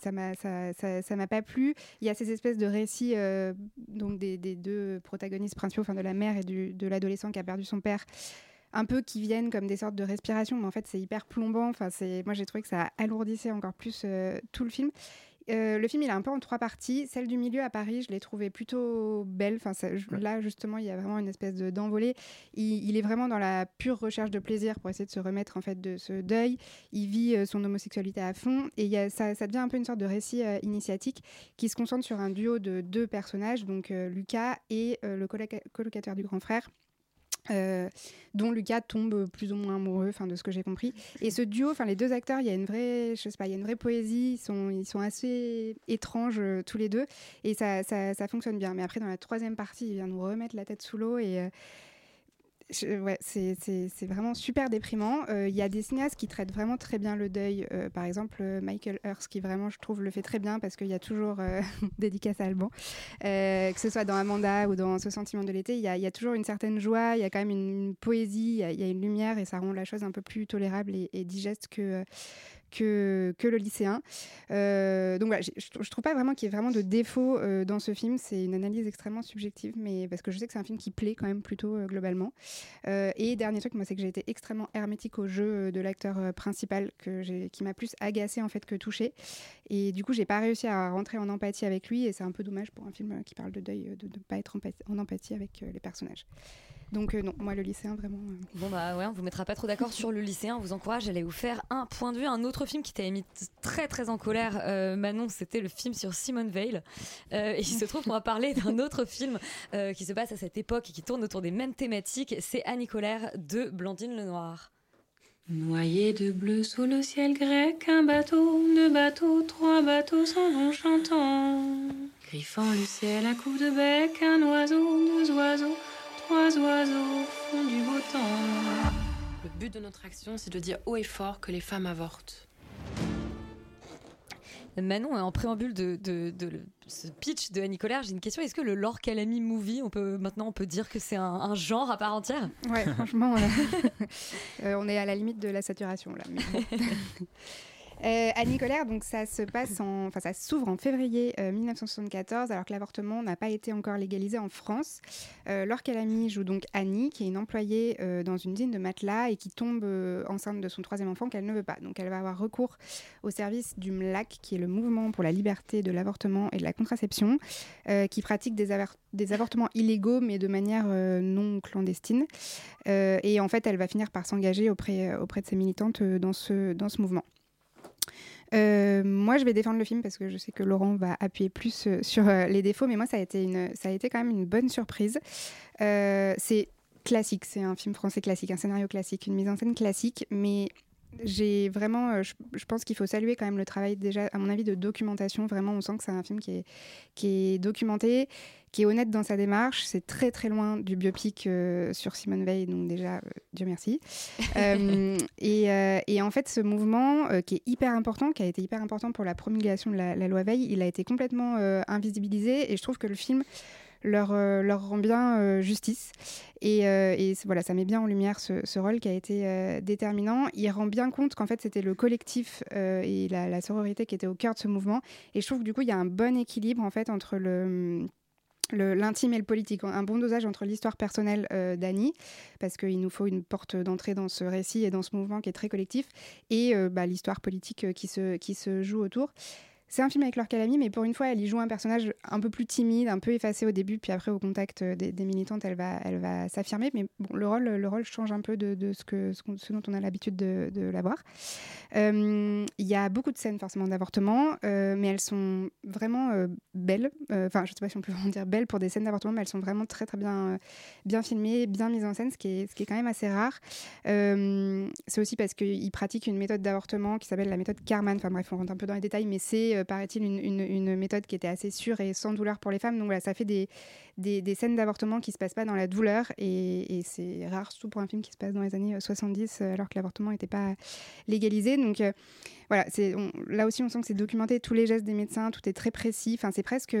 ça m'a ça, ça, pas plu. Il y a ces espèces de récits euh, donc des, des deux protagonistes principaux, enfin de la mère et du, de l'adolescent qui a perdu son père, un peu qui viennent comme des sortes de respiration, mais en fait c'est hyper plombant. Enfin c'est moi j'ai trouvé que ça alourdissait encore plus euh, tout le film. Euh, le film, il est un peu en trois parties. Celle du milieu à Paris, je l'ai trouvée plutôt belle. Enfin, ça- je- là, justement, il y a vraiment une espèce de- d'envolée. Il, il est vraiment dans la pure recherche de plaisir pour essayer de se remettre en fait de ce deuil. Il vit euh, son homosexualité à fond et il y a, ça, ça devient un peu une sorte de récit euh, initiatique qui se concentre sur un duo de deux personnages, donc Lucas et le coloca- colocataire du grand frère. Euh, dont Lucas tombe plus ou moins amoureux, enfin de ce que j'ai compris. Et ce duo, enfin les deux acteurs, il y a une vraie, je sais pas, il y a une vraie poésie. Ils sont, ils sont assez étranges euh, tous les deux, et ça, ça, ça fonctionne bien. Mais après, dans la troisième partie, il vient nous remettre la tête sous l'eau et euh, ouais, c'est vraiment super déprimant. Euh, Il y a des cinéastes qui traitent vraiment très bien le deuil. Euh, par exemple, euh, Michael Hurst, qui vraiment, je trouve, le fait très bien parce qu'il y a toujours euh, dédicace à Alban. Que ce soit dans Amanda ou dans Ce sentiment de l'été, il y, y a toujours une certaine joie, il y a quand même une, poésie, il y, a- une lumière et ça rend la chose un peu plus tolérable et digeste que. Que, le lycéen. Euh, donc voilà, je, je trouve pas vraiment qu'il y ait vraiment de défaut euh, dans ce film. C'est une analyse extrêmement subjective, mais parce que je sais que c'est un film qui plaît quand même plutôt euh, globalement. Et dernier truc, moi, c'est que j'ai été extrêmement hermétique au jeu de l'acteur principal, qui m'a plus agacé en fait que touché. Et du coup, j'ai pas réussi à rentrer en empathie avec lui, et c'est un peu dommage pour un film qui parle de deuil de ne pas être en empathie avec les personnages. Donc euh, non, moi le lycéen vraiment. euh, Bon bah ouais, on vous mettra pas trop d'accord sur le lycéen. On vous encourage à aller vous faire un point de vue. Un autre film qui t'a mis très très en colère, euh, Manon, c'était le film sur Simone Veil. Euh, et il se trouve qu'on va parler d'un autre film euh, qui se passe à cette époque et qui tourne autour des mêmes thématiques. C'est Annie Colère de Blandine Lenoir. Noyé de bleu sous le ciel grec, un bateau, deux bateaux, trois bateaux s'en vont chantant. Griffant le ciel à coups de bec, un oiseau, deux oiseaux, trois oiseaux font du beau temps. Le but de notre action, c'est de dire haut et fort que les femmes avortent. Manon, en préambule de, de- de le- ce pitch de Annie Colère, j'ai une question. Est-ce que le Lore Calamy movie, on peut, maintenant on peut dire que c'est un, un genre à part entière? Ouais, franchement, euh, euh, on est à la limite de la saturation là. mais bon. Euh, Annie Colère, donc ça se passe en, enfin ça s'ouvre en février euh, 1974, alors que l'avortement n'a pas été encore légalisé en France. Euh, Laure joue donc Annie, qui est une employée euh, dans une usine de matelas et qui tombe euh, enceinte de son troisième enfant qu'elle ne veut pas. Donc elle va avoir recours au service du MLAC, qui est le mouvement pour la liberté de l'avortement et de la contraception, euh, qui pratique des, des avortements illégaux mais de manière non clandestine. Et en fait, elle va finir par s'engager auprès, auprès de ses militantes dans ce, dans ce mouvement. Euh, moi, je vais défendre le film parce que je sais que Laurent va appuyer plus euh, sur euh, les défauts, mais moi, ça a été, une, ça a été quand même une bonne surprise. C'est classique, c'est un film français classique, un scénario classique, une mise en scène classique, mais j'ai vraiment, euh, je, je pense qu'il faut saluer quand même le travail déjà, à mon avis, de documentation. Vraiment, on sent que c'est un film qui est, qui est documenté, qui est honnête dans sa démarche. C'est très très loin du biopic euh, sur Simone Veil, donc déjà, euh, Dieu merci. Euh, et, et en fait, ce mouvement qui est hyper important, qui a été hyper important pour la promulgation de la, la loi Veil, il a été complètement invisibilisé et je trouve que le film leur, euh, leur rend bien euh, justice. Et, euh, voilà, ça met bien en lumière ce, rôle qui a été déterminant. Il rend bien compte qu'en fait, c'était le collectif et la, sororité qui était au cœur de ce mouvement. Et je trouve que du coup, il y a un bon équilibre en fait entre le- l'intime et le politique, un bon dosage entre l'histoire personnelle euh, d'Annie, parce qu'il nous faut une porte d'entrée dans ce récit et dans ce mouvement qui est très collectif, et bah, l'histoire politique qui se joue autour. C'est un film avec Laure Calamy, mais pour une fois, elle y joue un personnage un peu plus timide, un peu effacé au début, puis après, au contact euh, des, militantes, elle va, s'affirmer. Mais bon, le rôle, le rôle change un peu de, ce, que, ce, dont on a l'habitude de, de la voir. Euh, Il y a beaucoup de scènes, forcément, d'avortement, euh, mais elles sont vraiment belles. Enfin, je sais pas si on peut vraiment dire belles pour des scènes d'avortement, mais elles sont vraiment très, très bien, filmées, bien mises en scène, ce qui est, ce qui est quand même assez rare. C'est aussi parce qu'ils pratiquent une méthode d'avortement qui s'appelle la méthode Karman. Enfin bref, on rentre un peu dans les détails, mais c'est, paraît-il, une, méthode qui était assez sûre et sans douleur pour les femmes. Donc voilà, ça fait des, des, scènes d'avortement qui se passent pas dans la douleur et, c'est rare, surtout pour un film qui se passe dans les années euh, 70, euh, alors que l'avortement n'était pas légalisé. Donc euh, voilà, c'est, là aussi on sent que c'est documenté, tous les gestes des médecins, tout est très précis. Enfin, c'est presque,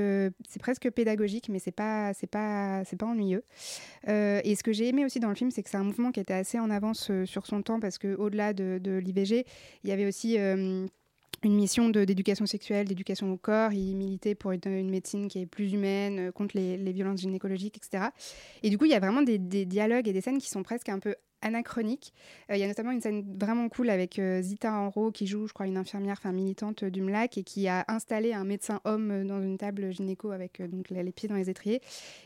presque pédagogique, mais c'est pas, pas, pas ennuyeux. Euh, et ce que j'ai aimé aussi dans le film, c'est que c'est un mouvement qui était assez en avance euh, sur son temps parce que au-delà de, de l'IVG, il y avait aussi euh, une mission d'éducation sexuelle, d'éducation au corps. Il militait pour une, une médecine qui est plus humaine, euh, contre les, violences gynécologiques, etc. Et du coup, il y a vraiment des dialogues et des scènes qui sont presque un peu anachroniques. Euh, Il y a notamment une scène vraiment cool avec euh, Zita Enro qui joue, je crois, une infirmière, enfin militante euh, du MLAC et qui a installé un médecin homme euh, dans une table gynéco avec donc les pieds dans les étriers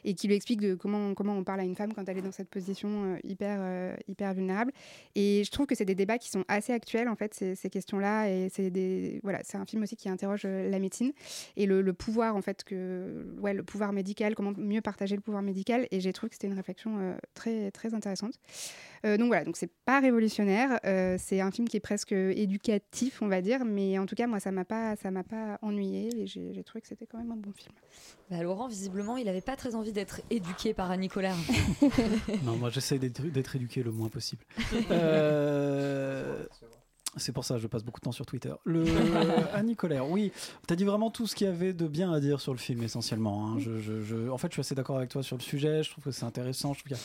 et qui lui explique comment, on parle à une femme quand elle est dans cette position hyper, hyper vulnérable. Et je trouve que c'est des débats qui sont assez actuels, en fait, ces, questions-là. Et c'est un film aussi qui interroge la médecine et le, pouvoir, en fait, que, le pouvoir médical, comment mieux partager le pouvoir médical. Et j'ai trouvé que c'était une réflexion très, très intéressante. Euh, donc voilà, donc c'est pas révolutionnaire, euh, c'est un film qui est presque éducatif, on va dire, mais en tout cas, moi, ça m'a pas, ça m'a pas ennuyé et j'ai trouvé que c'était quand même un bon film. Bah, Laurent, visiblement, il avait pas très envie d'être éduqué par Annie Colère. Non, moi j'essaie d'être d'être éduqué le moins possible. Euh, C'est pour ça que je passe beaucoup de temps sur Twitter. Le Annie Colère, oui, tu as dit vraiment tout ce qu'il y avait de bien à dire sur le film essentiellement. hein. Je, je- je- en fait, je suis assez d'accord avec toi sur le sujet. Je trouve que c'est intéressant. Je trouve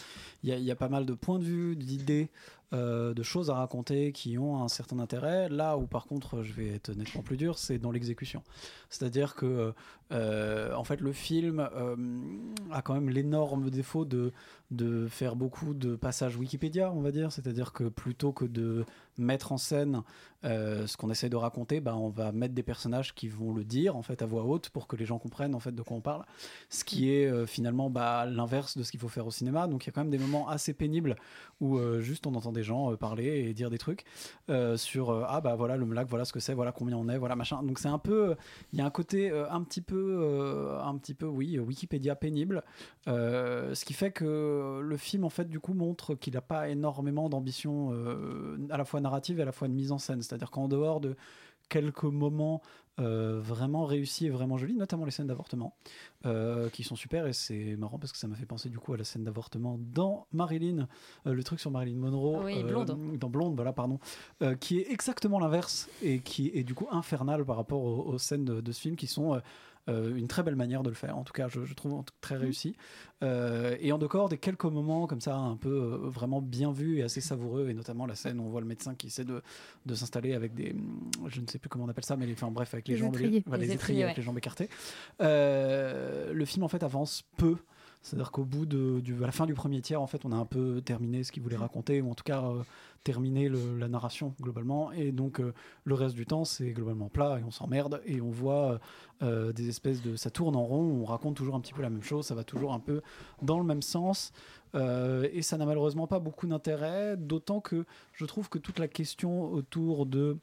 qu'il y a pas mal de points de vue, d'idées, euh, de choses à raconter qui ont un certain intérêt. Là où, par contre, je vais être nettement plus dur, c'est dans l'exécution. C'est-à-dire que, euh, en fait, le film euh, a quand même l'énorme défaut de, de faire beaucoup de passages Wikipédia, on va dire. C'est-à-dire que plutôt que de mettre en scène ce qu'on essaie de raconter, bah, on va mettre des personnages qui vont le dire en fait à voix haute pour que les gens comprennent en fait de quoi on parle. Ce qui est finalement bah, l'inverse de ce qu'il faut faire au cinéma. Donc il y a quand même des moments assez pénibles où juste on entend des gens euh, parler et dire des trucs euh, sur euh, ah bah voilà le lac, voilà ce que c'est, voilà combien on est, voilà machin. Donc c'est un peu, il y a un côté un petit peu, un petit peu oui Wikipédia pénible, ce qui fait que le film en fait du coup montre qu'il n'a pas énormément d'ambition à la fois narrative et à la fois de mise en scène. C'est-à-dire qu'en dehors de quelques moments euh, vraiment réussis et vraiment jolis, notamment les scènes d'avortement, euh, qui sont super. Et c'est marrant parce que ça m'a fait penser du coup à la scène d'avortement dans Marilyn, euh, le truc sur Marilyn Monroe, Oui, Blonde. dans Blonde, voilà, pardon, qui est exactement l'inverse et qui est du coup infernal par rapport aux, aux scènes de, de ce film qui sont euh, une très belle manière de le faire. En tout cas, je, je trouve très réussi. Euh, et en dehors des quelques moments comme ça, un peu euh, vraiment bien vus et assez savoureux, et notamment la scène où on voit le médecin qui essaie de, de s'installer avec des, je ne sais plus comment on appelle ça, mais les, enfin bref, avec les, Les jambes, étriers. Les les étriers, étriers avec ouais. les jambes écartées. Le film en fait avance peu. C'est-à-dire qu'au bout de, du, à la fin du premier tiers, en fait, on a un peu terminé ce qu'il voulait raconter, ou en tout cas euh, terminé le- la narration globalement. Et donc euh, le reste du temps, c'est globalement plat et on s'emmerde et on voit euh, des espèces de, ça tourne en rond. On raconte toujours un petit peu la même chose, ça va toujours un peu dans le même sens. Et ça n'a malheureusement pas beaucoup d'intérêt, d'autant que je trouve que toute la question autour de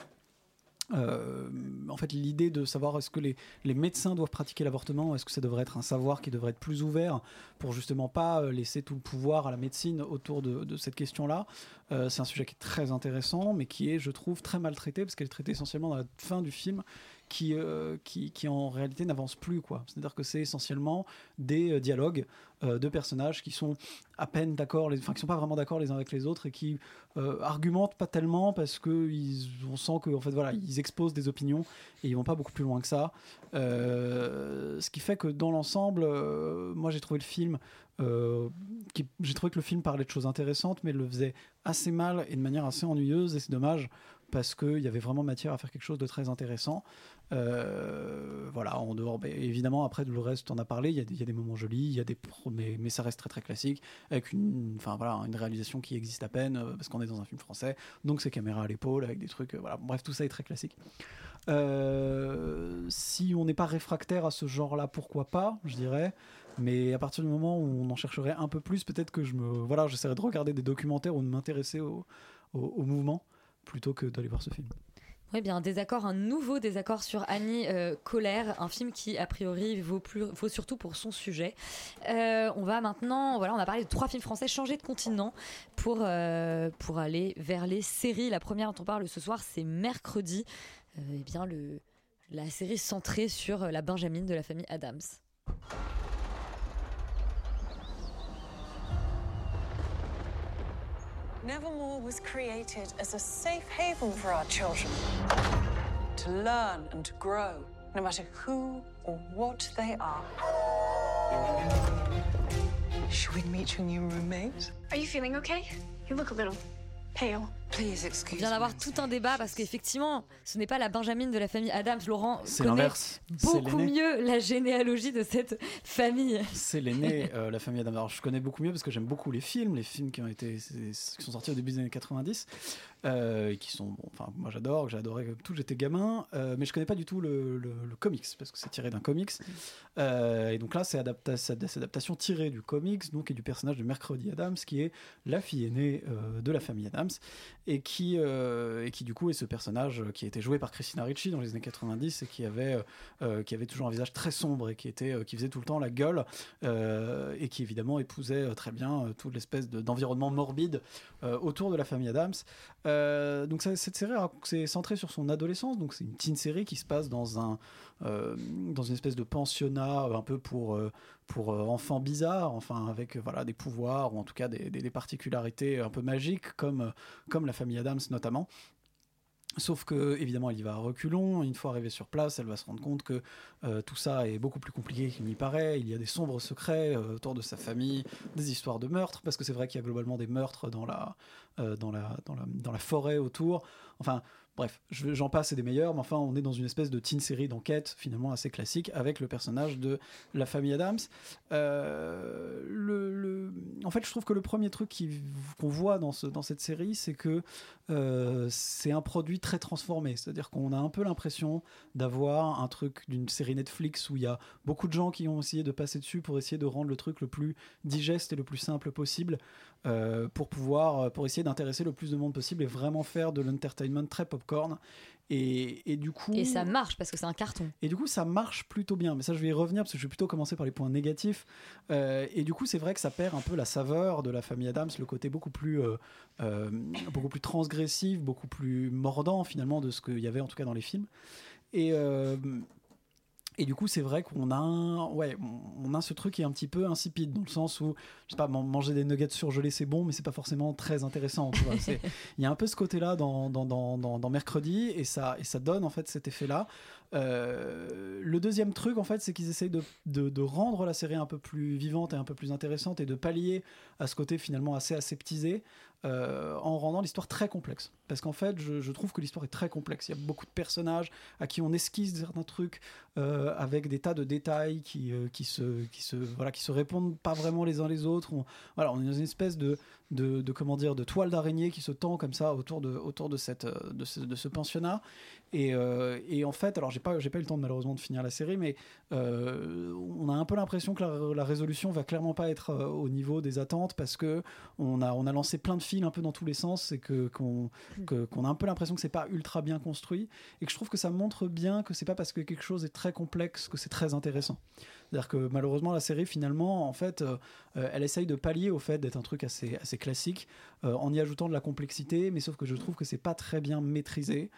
euh, en fait, l'idée de savoir est-ce que les, médecins doivent pratiquer l'avortement, est-ce que ça devrait être un savoir qui devrait être plus ouvert pour justement pas euh, laisser tout le pouvoir à la médecine autour de, cette question-là. Euh, c'est un sujet qui est très intéressant, mais qui est, je trouve, très maltraité parce qu'elle est traitée essentiellement dans la fin du film. Qui, euh, qui, qui en réalité n'avance plus. C'est-à-dire que c'est essentiellement des euh, dialogues euh, de personnages qui sont à peine d'accord, enfin qui sont pas vraiment d'accord les uns avec les autres et qui argumentent pas tellement parce que ils, on sent que en fait voilà ils exposent des opinions et ils vont pas beaucoup plus loin que ça. Ce qui fait que dans l'ensemble, moi j'ai trouvé le film, j'ai trouvé que le film parlait de choses intéressantes, mais le faisait assez mal et de manière assez ennuyeuse et c'est dommage parce qu'il y avait vraiment matière à faire quelque chose de très intéressant. Euh, voilà, en dehors, ben, évidemment, après le reste, on a parlé, il y, a des- moments jolis, il y a des mais, mais ça reste très très classique, avec une, voilà, une réalisation qui existe à peine, euh, parce qu'on est dans un film français, donc c'est caméra à l'épaule, avec des trucs, euh, voilà, bref, tout ça est très classique. Si on n'est pas réfractaire à ce genre-là, pourquoi pas, je dirais. Mais à partir du moment où on en chercherait un peu plus, peut-être que je me, voilà, j'essaierai de regarder des documentaires ou de m'intéresser au mouvement plutôt que d'aller voir ce film. Oui, bien, un désaccord, un nouveau désaccord sur Annie euh, Colère, un film qui, a priori, vaut, plus, vaut surtout pour son sujet. Euh, on va maintenant, voilà, on a parlé de trois films français, changer de continent pour, euh, pour aller vers les séries. La première dont on parle ce soir, c'est Mercredi. Euh, eh bien, le, la série centrée sur la Benjamine de la famille Adams. Nevermore was created as a safe haven for our children to learn and to grow, no matter who or what they are. Should we meet your new roommate? Are you feeling okay? You look a little pale. Please On excuse vient d'avoir tout un débat parce qu'effectivement, ce n'est pas la Benjamine de la famille Adams. Laurent connaît beaucoup mieux la généalogie de cette famille. C'est l'aîné, euh, la famille Adam. Alors, je connais beaucoup mieux parce que j'aime beaucoup les films, les films qui ont été, qui sont sortis au début des années 90, euh, et qui sont, bon, enfin, moi j'adore, j'ai adoré comme tout, j'étais gamin, euh, mais je connais pas du tout le, le- le comics parce que c'est tiré d'un comics. Euh, et donc là, c'est adapta- adaptation tirée du comics, donc et du personnage de Mercredi Adams, qui est la fille aînée euh, de la famille Adams, et qui, euh, et qui du coup est ce personnage qui a été joué par Christina Ricci dans les années 90 et qui avait, euh, qui avait toujours un visage très sombre et qui était, euh, qui faisait tout le temps la gueule et qui évidemment épousait très bien toute l'espèce de- d'environnement morbide autour de la famille Adams. Donc cette série c'est centré sur son adolescence, donc c'est une teen série qui se passe dans un dans une espèce de pensionnat un peu pour pour euh, enfants bizarres, enfin avec euh, voilà des pouvoirs ou en tout cas des, particularités un peu magiques comme euh, comme la famille Adams notamment. Sauf que, évidemment, elle y va à reculons. Une fois arrivée sur place, elle va se rendre compte que tout ça est beaucoup plus compliqué qu'il n'y paraît. Il y a des sombres secrets autour de sa famille, des histoires de meurtres, parce que c'est vrai qu'il y a globalement des meurtres dans la, dans la, dans la, dans la forêt autour. Enfin, bref, je- j'en passe et des meilleurs, mais enfin, on est dans une espèce de teen série d'enquête, finalement assez classique, avec le personnage de la famille Adams. Euh, le, le- En fait, je trouve que le premier truc qu'on voit dans, ce, dans cette série, c'est que euh, c'est un produit très transformé. C'est-à-dire qu'on a un peu l'impression d'avoir un truc d'une série Netflix où il y a beaucoup de gens qui ont essayé de passer dessus pour essayer de rendre le truc le plus digeste et le plus simple possible euh, pour pouvoir, pour essayer d'intéresser le plus de monde possible et vraiment faire de l'entertainment très popcorn. Et, et du coup. Et ça marche parce que c'est un carton. Et du coup, ça marche plutôt bien. Mais ça, je vais y revenir parce que je vais plutôt commencer par les points négatifs. Euh, et du coup, c'est vrai que ça perd un peu la saveur de la famille Adams, le côté beaucoup plus, euh, euh, beaucoup plus transgressif, beaucoup plus mordant finalement de ce qu'il y avait en tout cas dans les films. Et, et du coup, c'est vrai qu'on a, un- ouais, on- a ce truc qui est un petit peu insipide dans le sens où, je sais pas, man- manger des nuggets surgelés, c'est bon, mais c'est pas forcément très intéressant. Il y a un peu ce côté-là dans, dans, dans, dans- dans Mercredi et ça, et ça donne en fait cet effet-là. Euh, le deuxième truc, en fait, c'est qu'ils essayent de, de, de rendre la série un peu plus vivante et un peu plus intéressante et de pallier à ce côté finalement assez aseptisé euh, en rendant l'histoire très complexe. Parce qu'en fait, je, trouve que l'histoire est très complexe. Il y a beaucoup de personnages à qui on esquisse certains trucs euh, avec des tas de détails qui, euh, se, voilà, qui se répondent pas vraiment les uns les autres. On, voilà, on est dans une espèce de, comment dire, de toile d'araignée qui se tend comme ça autour de, autour de, cette, euh, de, ce, pensionnat. Et, euh, et en fait, alors j'ai pas, j'ai pas eu le temps malheureusement de finir la série, mais on a un peu l'impression que la, la résolution va clairement pas être au niveau des attentes parce que on a, on a lancé plein de fils un peu dans tous les sens et que qu'on qu'on a un peu l'impression que c'est pas ultra bien construit et que je trouve que ça montre bien que c'est pas parce que quelque chose est très complexe que c'est très intéressant. C'est-à-dire que malheureusement la série finalement en fait euh, euh, elle essaye de pallier au fait d'être un truc assez, assez classique euh, en y ajoutant de la complexité mais sauf que je trouve que c'est pas très bien maîtrisé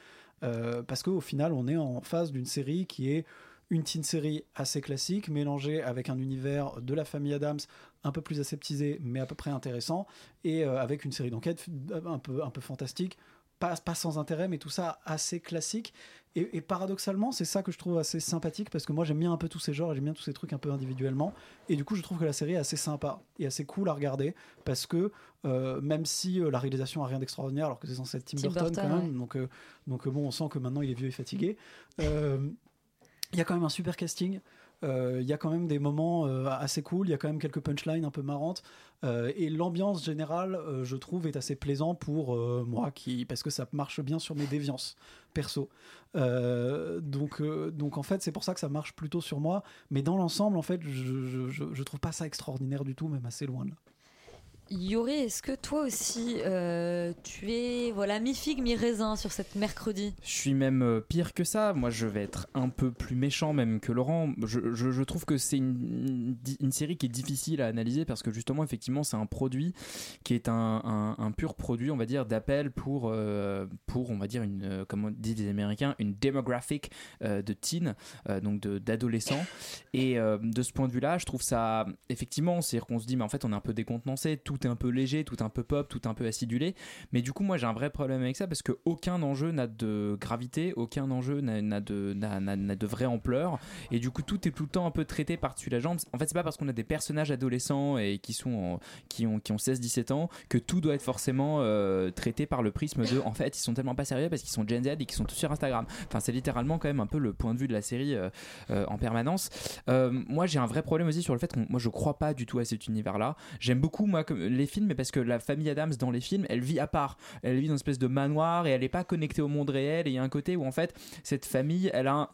euh, parce qu'au final on est en face d'une série qui est une teen série assez classique mélangée avec un univers de la famille Adams un peu plus aseptisé mais à peu près intéressant et euh, avec une série d'enquête un peu, un peu fantastique pas, pas sans intérêt mais tout ça assez classique. Et, et paradoxalement c'est ça que je trouve assez sympathique parce que moi j'aime bien un peu tous ces genres j'aime bien tous ces trucs un peu individuellement. Et du coup je trouve que la série est assez sympa et assez cool à regarder parce que euh, même si euh, la réalisation a rien d'extraordinaire alors que c'est censé être Tim, Tim Burton, Burton, quand même ouais. donc, euh, donc bon on sent que maintenant il est vieux et fatigué il y a quand même un super casting. Euh, Il y a quand même des moments euh, assez cool. Il y a quand même quelques punchlines un peu marrantes. Euh, et l'ambiance générale, je trouve, est assez plaisant pour moi, qui, parce que ça marche bien sur mes déviances perso. Donc, donc en fait, c'est pour ça que ça marche plutôt sur moi. Mais dans l'ensemble, en fait, je, je trouve pas ça extraordinaire du tout, même assez loin de là. Yuri, est-ce que toi aussi, euh, tu es voilà mi-figue, mi-raisin sur cette mercredi? Je suis même euh, pire que ça. Moi, je vais être un peu plus méchant même que Laurent. Je, trouve que c'est une, série qui est difficile à analyser parce que justement, effectivement, c'est un produit qui est un, pur produit, on va dire, d'appel pour, euh, pour, on va dire, une, comme on dit les Américains, une demographic de teen, donc d'adolescents. Et de ce point de vue-là, je trouve ça, effectivement, c'est-à-dire qu'on se dit, mais en fait, on est un peu décontenancé, est un peu léger, tout un peu pop, tout un peu acidulé. Mais du coup, moi, j'ai un vrai problème avec ça parce que aucun enjeu n'a de gravité, aucun enjeu n'a de, n'a- de vraie ampleur. Et du coup, tout est tout le temps un peu traité par-dessus la jambe. En fait, c'est pas parce qu'on a des personnages adolescents et qui, sont qui ont, qui ont 16-17 ans que tout doit être forcément euh, traité par le prisme de en fait, ils sont tellement pas sérieux parce qu'ils sont Gen Z et qu'ils sont tous sur Instagram. Enfin, c'est littéralement quand même un peu le point de vue de la série euh, euh, en permanence. Moi, j'ai un vrai problème aussi sur le fait qu'on, moi, je crois pas du tout à cet univers-là. J'aime beaucoup moi comme- les films, mais parce que la famille Adams dans les films, elle vit à part. Elle vit dans une espèce de manoir et elle est pas connectée au monde réel. Et il y a un côté où en fait, cette famille, elle a un-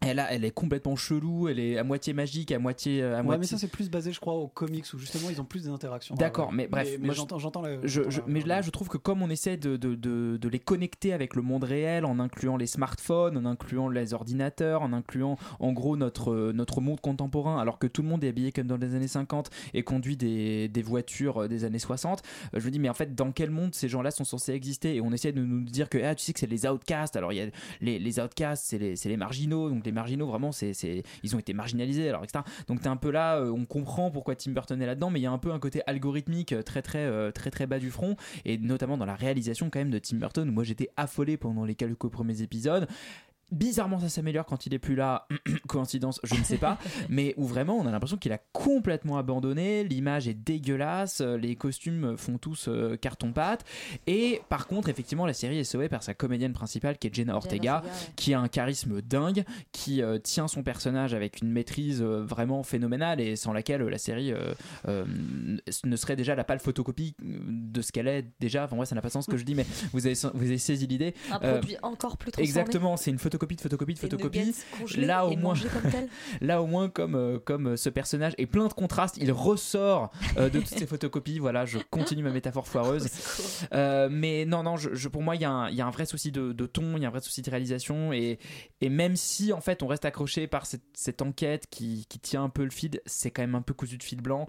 elle, a, elle est complètement chelou, elle est à moitié magique, à moitié. À Ouais, moitié... mais ça, c'est plus basé, je crois, aux comics où justement ils ont plus d'interactions. D'accord, Ouais. mais bref, Mais, moi, je- j'entends, j'entends la- je- j'entends je- la- mais là, je trouve que comme on essaie de, de, de- de les connecter avec le monde réel, en incluant les smartphones, en incluant les ordinateurs, en incluant en gros notre, euh, notre monde contemporain, alors que tout le monde est habillé comme dans les années 50 et conduit des, des voitures euh, des années 60, euh, je me dis, mais en fait, dans quel monde ces gens-là sont censés exister? Et on essaie de nous dire que, ah, tu sais que c'est les outcasts, alors il y a les, les outcasts, c'est les, c'est les marginaux, donc les marginaux, vraiment, c'est, ils ont été marginalisés, alors etc. Donc t'es un peu là, euh, on comprend pourquoi Tim Burton est là-dedans, mais il y a un peu un côté algorithmique euh, très très euh, très très bas du front, et notamment dans la réalisation quand même de Tim Burton, moi j'étais affolé pendant les quelques premiers épisodes. Bizarrement, ça s'améliore quand il est plus là. Coïncidence, je ne sais pas. mais où vraiment, on a l'impression qu'il a complètement abandonné. L'image est dégueulasse. euh, Les costumes font tous euh, carton-pâte. Et par contre, effectivement, la série est sauvée par sa comédienne principale qui est Jenna Ortega, Ortega, ouais. qui a un charisme dingue, qui euh, tient son personnage avec une maîtrise euh, vraiment phénoménale et sans laquelle la série ne serait déjà la pâle photocopie de ce qu'elle est déjà. Enfin, moi, ça n'a pas de sens ce que je dis, mais vous avez, vous avez saisi l'idée. Un produit encore plus transformé. Exactement, c'est une photocopie de photocopie de photocopie. nuggets congelés Là au moins, là au moins comme euh, comme euh, ce personnage est plein de contrastes, il ressort euh, de toutes ces photocopies. Voilà, je continue ma métaphore foireuse. Euh, mais non, non, je, je- pour moi, il y, a un- il y a un vrai souci de, de ton, il y a un vrai souci de réalisation. Et, et même si, en fait, on reste accroché par cette, cette enquête qui, qui tient un peu le feed, c'est quand même un peu cousu de fil blanc.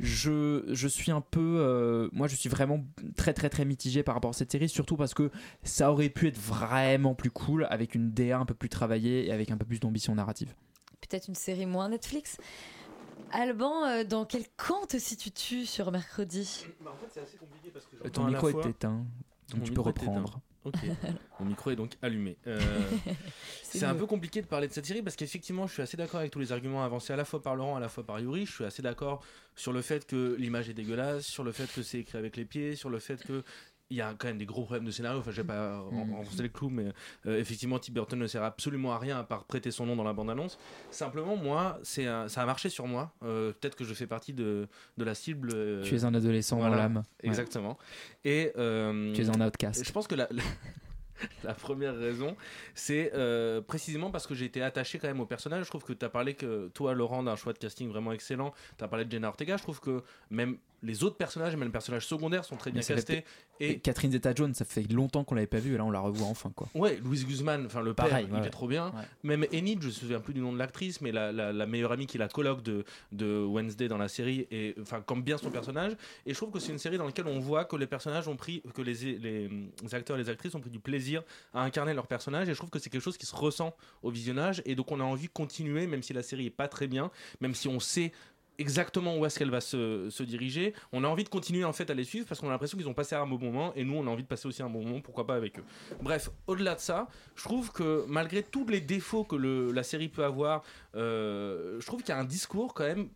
Je, je suis un peu. euh, moi, je suis vraiment très, très, très mitigé par rapport à cette série, surtout parce que ça aurait pu être vraiment plus cool avec une DA un peu plus travaillée et avec un peu plus d'ambition narrative. Peut-être une série moins Netflix. Alban, euh, dans quel camp te situes-tu sur mercredi? Bah, en fait, c'est assez compliqué parce que Euh, ton micro fois- est éteint, donc Mon tu peux micro est éteint. reprendre. Ok, mon micro est donc allumé. Euh, C'est un peu compliqué de parler de cette série parce qu'effectivement, je suis assez d'accord avec tous les arguments avancés à la fois par Laurent, à la fois par Yuri. Je suis assez d'accord sur le fait que l'image est dégueulasse, sur le fait que c'est écrit avec les pieds, sur le fait que il y a quand même des gros problèmes de scénario. Enfin, je vais pas Mm. enfoncer les clous, mais euh, effectivement, Tim Burton ne sert absolument à rien à part prêter son nom dans la bande-annonce. Simplement, moi, c'est ça a marché sur moi. Euh, Peut-être que je fais partie de, de la cible. euh, Tu es un adolescent dans l'âme. Ouais. Exactement. Et Tu es un outcast. Je pense que la, la- La première raison, c'est euh, précisément parce que j'ai été attaché quand même au personnage. Je trouve que tu as parlé que toi, Laurent, d'un choix de casting vraiment excellent. Tu as parlé de Jenna Ortega. Je trouve que même les autres personnages, même les personnages secondaires, sont très bien castés. fait- Et Catherine Zeta-Jones, ça fait longtemps qu'on l'avait pas vue et là on la revoit enfin quoi. Ouais, Louise Guzman, enfin le père, Pareil, il ouais, est trop bien. Même Enid, je me souviens plus du nom de l'actrice, mais la, la- la meilleure amie qui est la coloc de, de Wednesday dans la série, et enfin comme bien son personnage. Et je trouve que c'est une série dans laquelle on voit que les personnages ont pris, que les, les, les acteurs et les actrices ont pris du plaisir à incarner leur personnage. Et je trouve que c'est quelque chose qui se ressent au visionnage, et donc on a envie de continuer, même si la série est pas très bien, même si on sait exactement où est-ce qu'elle va se, diriger. On a envie de continuer en fait à les suivre parce qu'on a l'impression qu'ils ont passé un bon moment et nous on a envie de passer aussi un bon moment, pourquoi pas avec eux. Bref, au-delà de ça, je trouve que malgré tous les défauts que la série peut avoir, euh, je trouve qu'il y a un discours quand même.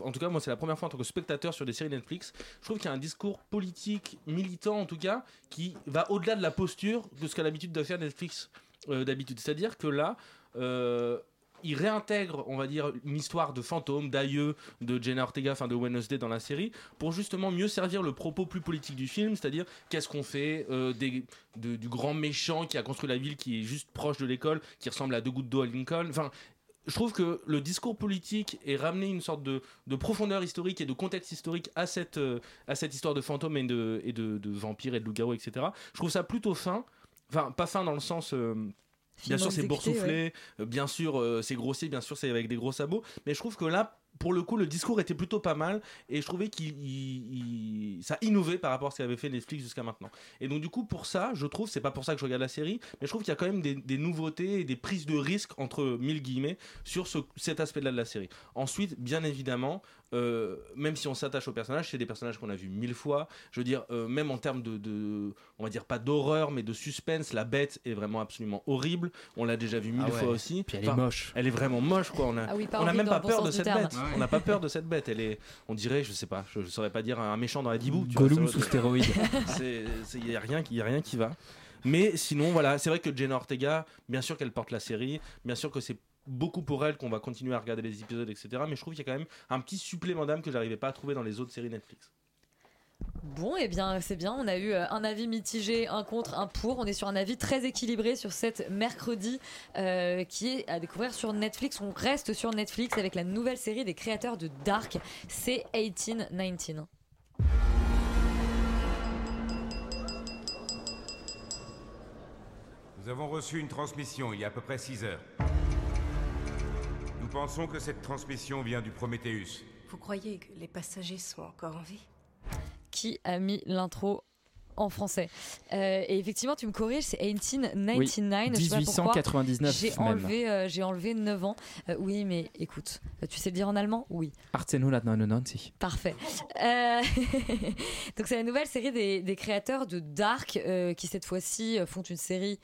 En tout cas, moi, c'est la première fois en tant que spectateur sur des séries Netflix. Je trouve qu'il y a un discours politique, militant en tout cas, qui va au-delà de la posture de ce qu'a l'habitude de faire Netflix euh, d'habitude. C'est-à-dire que là, euh, il réintègre, on va dire, une histoire de fantôme, d'aïeux de Jenna Ortega, enfin de Wednesday dans la série, pour justement mieux servir le propos plus politique du film, c'est-à-dire qu'est-ce qu'on fait euh, du grand méchant qui a construit la ville, qui est juste proche de l'école, qui ressemble à deux gouttes d'eau à Lincoln. Enfin, je trouve que le discours politique est ramené une sorte de, de profondeur historique et de contexte historique à cette, euh, à cette histoire de fantômes et de, et de vampires et de loups-garous, etc. Je trouve ça plutôt fin. Enfin, pas fin dans le sens. euh, Bien Finement sûr, c'est boursouflé, euh, bien sûr, euh, c'est grossier, bien sûr, c'est avec des gros sabots, mais je trouve que là, pour le coup, le discours était plutôt pas mal et je trouvais qu'il il- il- ça innovait par rapport à ce qu'avait fait Netflix jusqu'à maintenant. Et donc, du coup, pour ça, je trouve, c'est pas pour ça que je regarde la série, mais je trouve qu'il y a quand même des, des nouveautés et des prises de risque, entre mille guillemets, sur ce- cet aspect-là de la série. Ensuite, bien évidemment, euh, même si on s'attache aux personnages, c'est des personnages qu'on a vus mille fois. Je veux dire, euh, même en termes de, de- on va dire pas d'horreur, mais de suspense, la bête est vraiment absolument horrible. On l'a déjà vu mille Ah ouais. fois aussi. Puis elle est moche. Elle est vraiment moche, quoi. On a, Ah oui, on a même pas bon peur de cette terme. bête. Ouais. On n'a pas peur de cette bête. Elle est, on dirait, je sais pas, je, je saurais pas dire un méchant dans la dibou. vois, Gollum sous stéroïdes. C'est, il y a rien, qui- y a rien qui va. Mais sinon, voilà, c'est vrai que Jenna Ortega, bien sûr qu'elle porte la série, bien sûr que c'est beaucoup pour elle qu'on va continuer à regarder les épisodes, etc. Mais je trouve qu'il y a quand même un petit supplément d'âme que j'arrivais pas à trouver dans les autres séries Netflix. Bon, et bien, c'est bien. On a eu euh, un avis mitigé, un contre, un pour. On est sur un avis très équilibré sur cette mercredi euh, qui est à découvrir sur Netflix. On reste sur Netflix avec la nouvelle série des créateurs de Dark. C'est 1819. Nous avons reçu une transmission il y a à peu près 6 heures. Nous pensons que cette transmission vient du Prométhéeus. Vous croyez que les passagers sont encore en vie? Qui a mis l'intro en français Euh, Et effectivement, tu me corriges, c'est 1899. je sais pas pourquoi. 1899 J'ai même. enlevé, euh, j'ai enlevé 9 ans. Euh, oui, mais écoute, euh, tu sais le dire en allemand? Oui. 1899. Parfait. Euh, Donc c'est la nouvelle série des, des créateurs de Dark euh, qui cette fois-ci euh, font une série,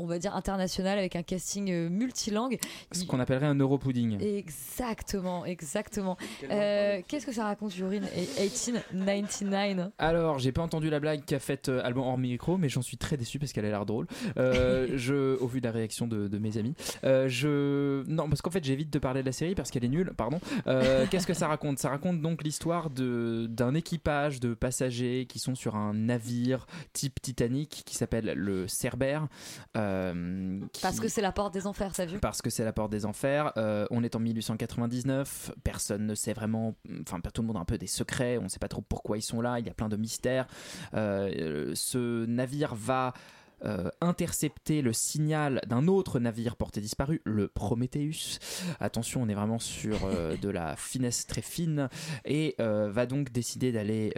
on va dire internationale avec un casting euh, multilingue. Ce qu'on appellerait un europudding. Exactement, exactement. Euh, Qu'est-ce que ça raconte, Yurine Et 1899 Alors, j'ai pas entendu la blague qu'a faite euh, Alban hors micro, mais j'en suis très déçu parce qu'elle a l'air drôle. Euh, je, au vu de la réaction de, de mes amis, Euh, je non parce qu'en fait j'évite de parler de la série parce qu'elle est nulle. Pardon. Euh, Qu'est-ce que ça raconte? Ça raconte donc l'histoire de d'un équipage de passagers qui sont sur un navire type Titanic qui s'appelle le Cerbère. euh, qui- Parce que c'est la porte des enfers, t'as vu parce que c'est la porte des enfers. Euh, on est en 1899, personne ne sait vraiment, enfin tout le monde a un peu des secrets, on ne sait pas trop pourquoi ils sont là, il y a plein de mystères. Euh, ce navire va euh, intercepter le signal d'un autre navire porté disparu, le Prometheus. Attention, on est vraiment sur euh, de la finesse très fine et euh, va donc décider d'aller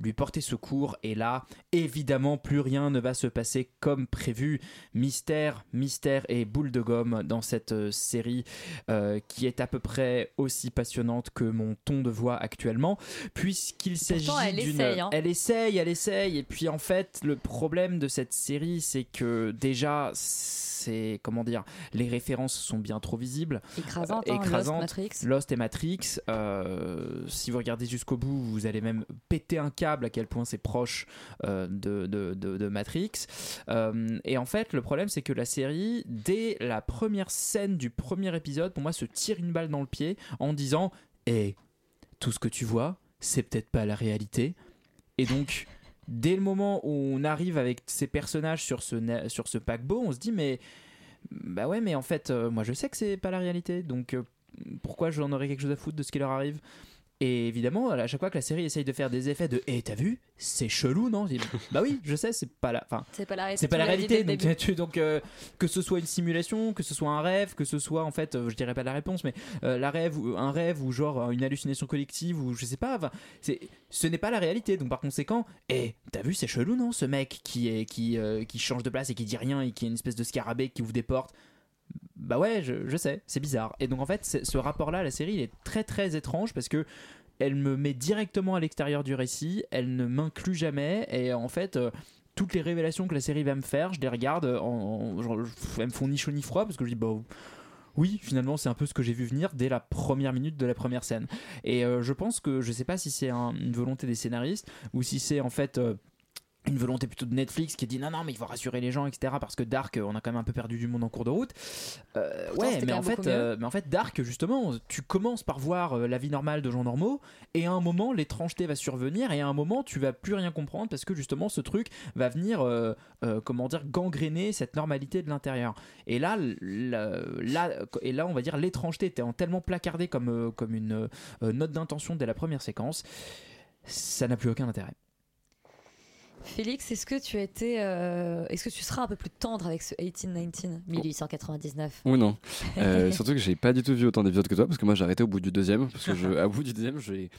lui porter secours. Et là, évidemment, plus rien ne va se passer comme prévu. Mystère, mystère et boule de gomme dans cette série qui est à peu près aussi passionnante que mon ton de voix actuellement, puisqu'il s'agit d'une. essaye, hein. Elle essaye, elle essaye. Et puis en fait, le problème de cette série, c'est que déjà, c'est comment dire, les références sont bien trop visibles, Écrasantes, Euh, hein, Lost, écrasantes. Matrix. Lost et Matrix. euh, si vous regardez jusqu'au bout, vous allez même péter un câble à quel point c'est proche euh, de, de, de- de Matrix. Euh, et en fait, le problème, c'est que la série, dès la première scène du premier épisode, pour moi, se tire une balle dans le pied en disant Hé, tout ce que tu vois, c'est peut-être pas la réalité. Et donc. Dès le moment où on arrive avec ces personnages sur ce, sur ce paquebot, on se dit mais bah ouais mais en fait euh, moi je sais que c'est pas la réalité donc euh, pourquoi j'en aurais quelque chose à foutre de ce qui leur arrive? Et évidemment, à chaque fois que la série essaye de faire des effets de Eh, t'as vu? C'est chelou, non? Dis, Bah oui, je sais, c'est pas la. Enfin, C'est pas la réalité, C'est pas la réalité. Donc, tu- donc euh, que ce soit une simulation, que ce soit un rêve, que ce soit en fait, euh, je dirais pas la réponse, mais euh, la rêve ou un rêve ou genre euh, une hallucination collective ou je sais pas. c'est, ce n'est pas la réalité. Donc par conséquent, eh, t'as vu, c'est chelou, non Ce mec qui est qui qui change de place et qui dit rien et qui est une espèce de scarabée qui ouvre des portes. Bah ouais, je, je sais, c'est bizarre. Et donc en fait, ce rapport-là, la série, il est très très étrange parce que elle me met directement à l'extérieur du récit, elle ne m'inclut jamais, et en fait, euh, toutes les révélations que la série va me faire, je les regarde, en, en- elles me font ni chaud ni froid parce que je dis bah oui, finalement, c'est un peu ce que j'ai vu venir dès la première minute de la première scène. Et euh, je pense que je sais pas si c'est un- une volonté des scénaristes ou si c'est en fait. euh, une volonté plutôt de Netflix qui dit non non mais il faut rassurer les gens etc parce que Dark euh, on a quand même un peu perdu du monde en cours de route. Euh, Pourtant, ouais mais en fait euh, mais en fait Dark justement tu commences par voir la vie normale de gens normaux et à un moment l'étrangeté va survenir et à un moment tu vas plus rien comprendre parce que justement ce truc va venir euh, comment dire gangréner cette normalité de l'intérieur. Et là là et là on va dire l'étrangeté était en tellement placardée comme comme une note d'intention dès la première séquence ça n'a plus aucun intérêt Félix, est-ce que tu as été, euh, est-ce que tu seras un peu plus tendre avec ce 1819 1899 Ou non. Euh, surtout que j'ai pas du tout vu autant d'épisodes que toi, parce que moi j'ai arrêté au bout du deuxième, parce que je, à bout du deuxième, j'ai.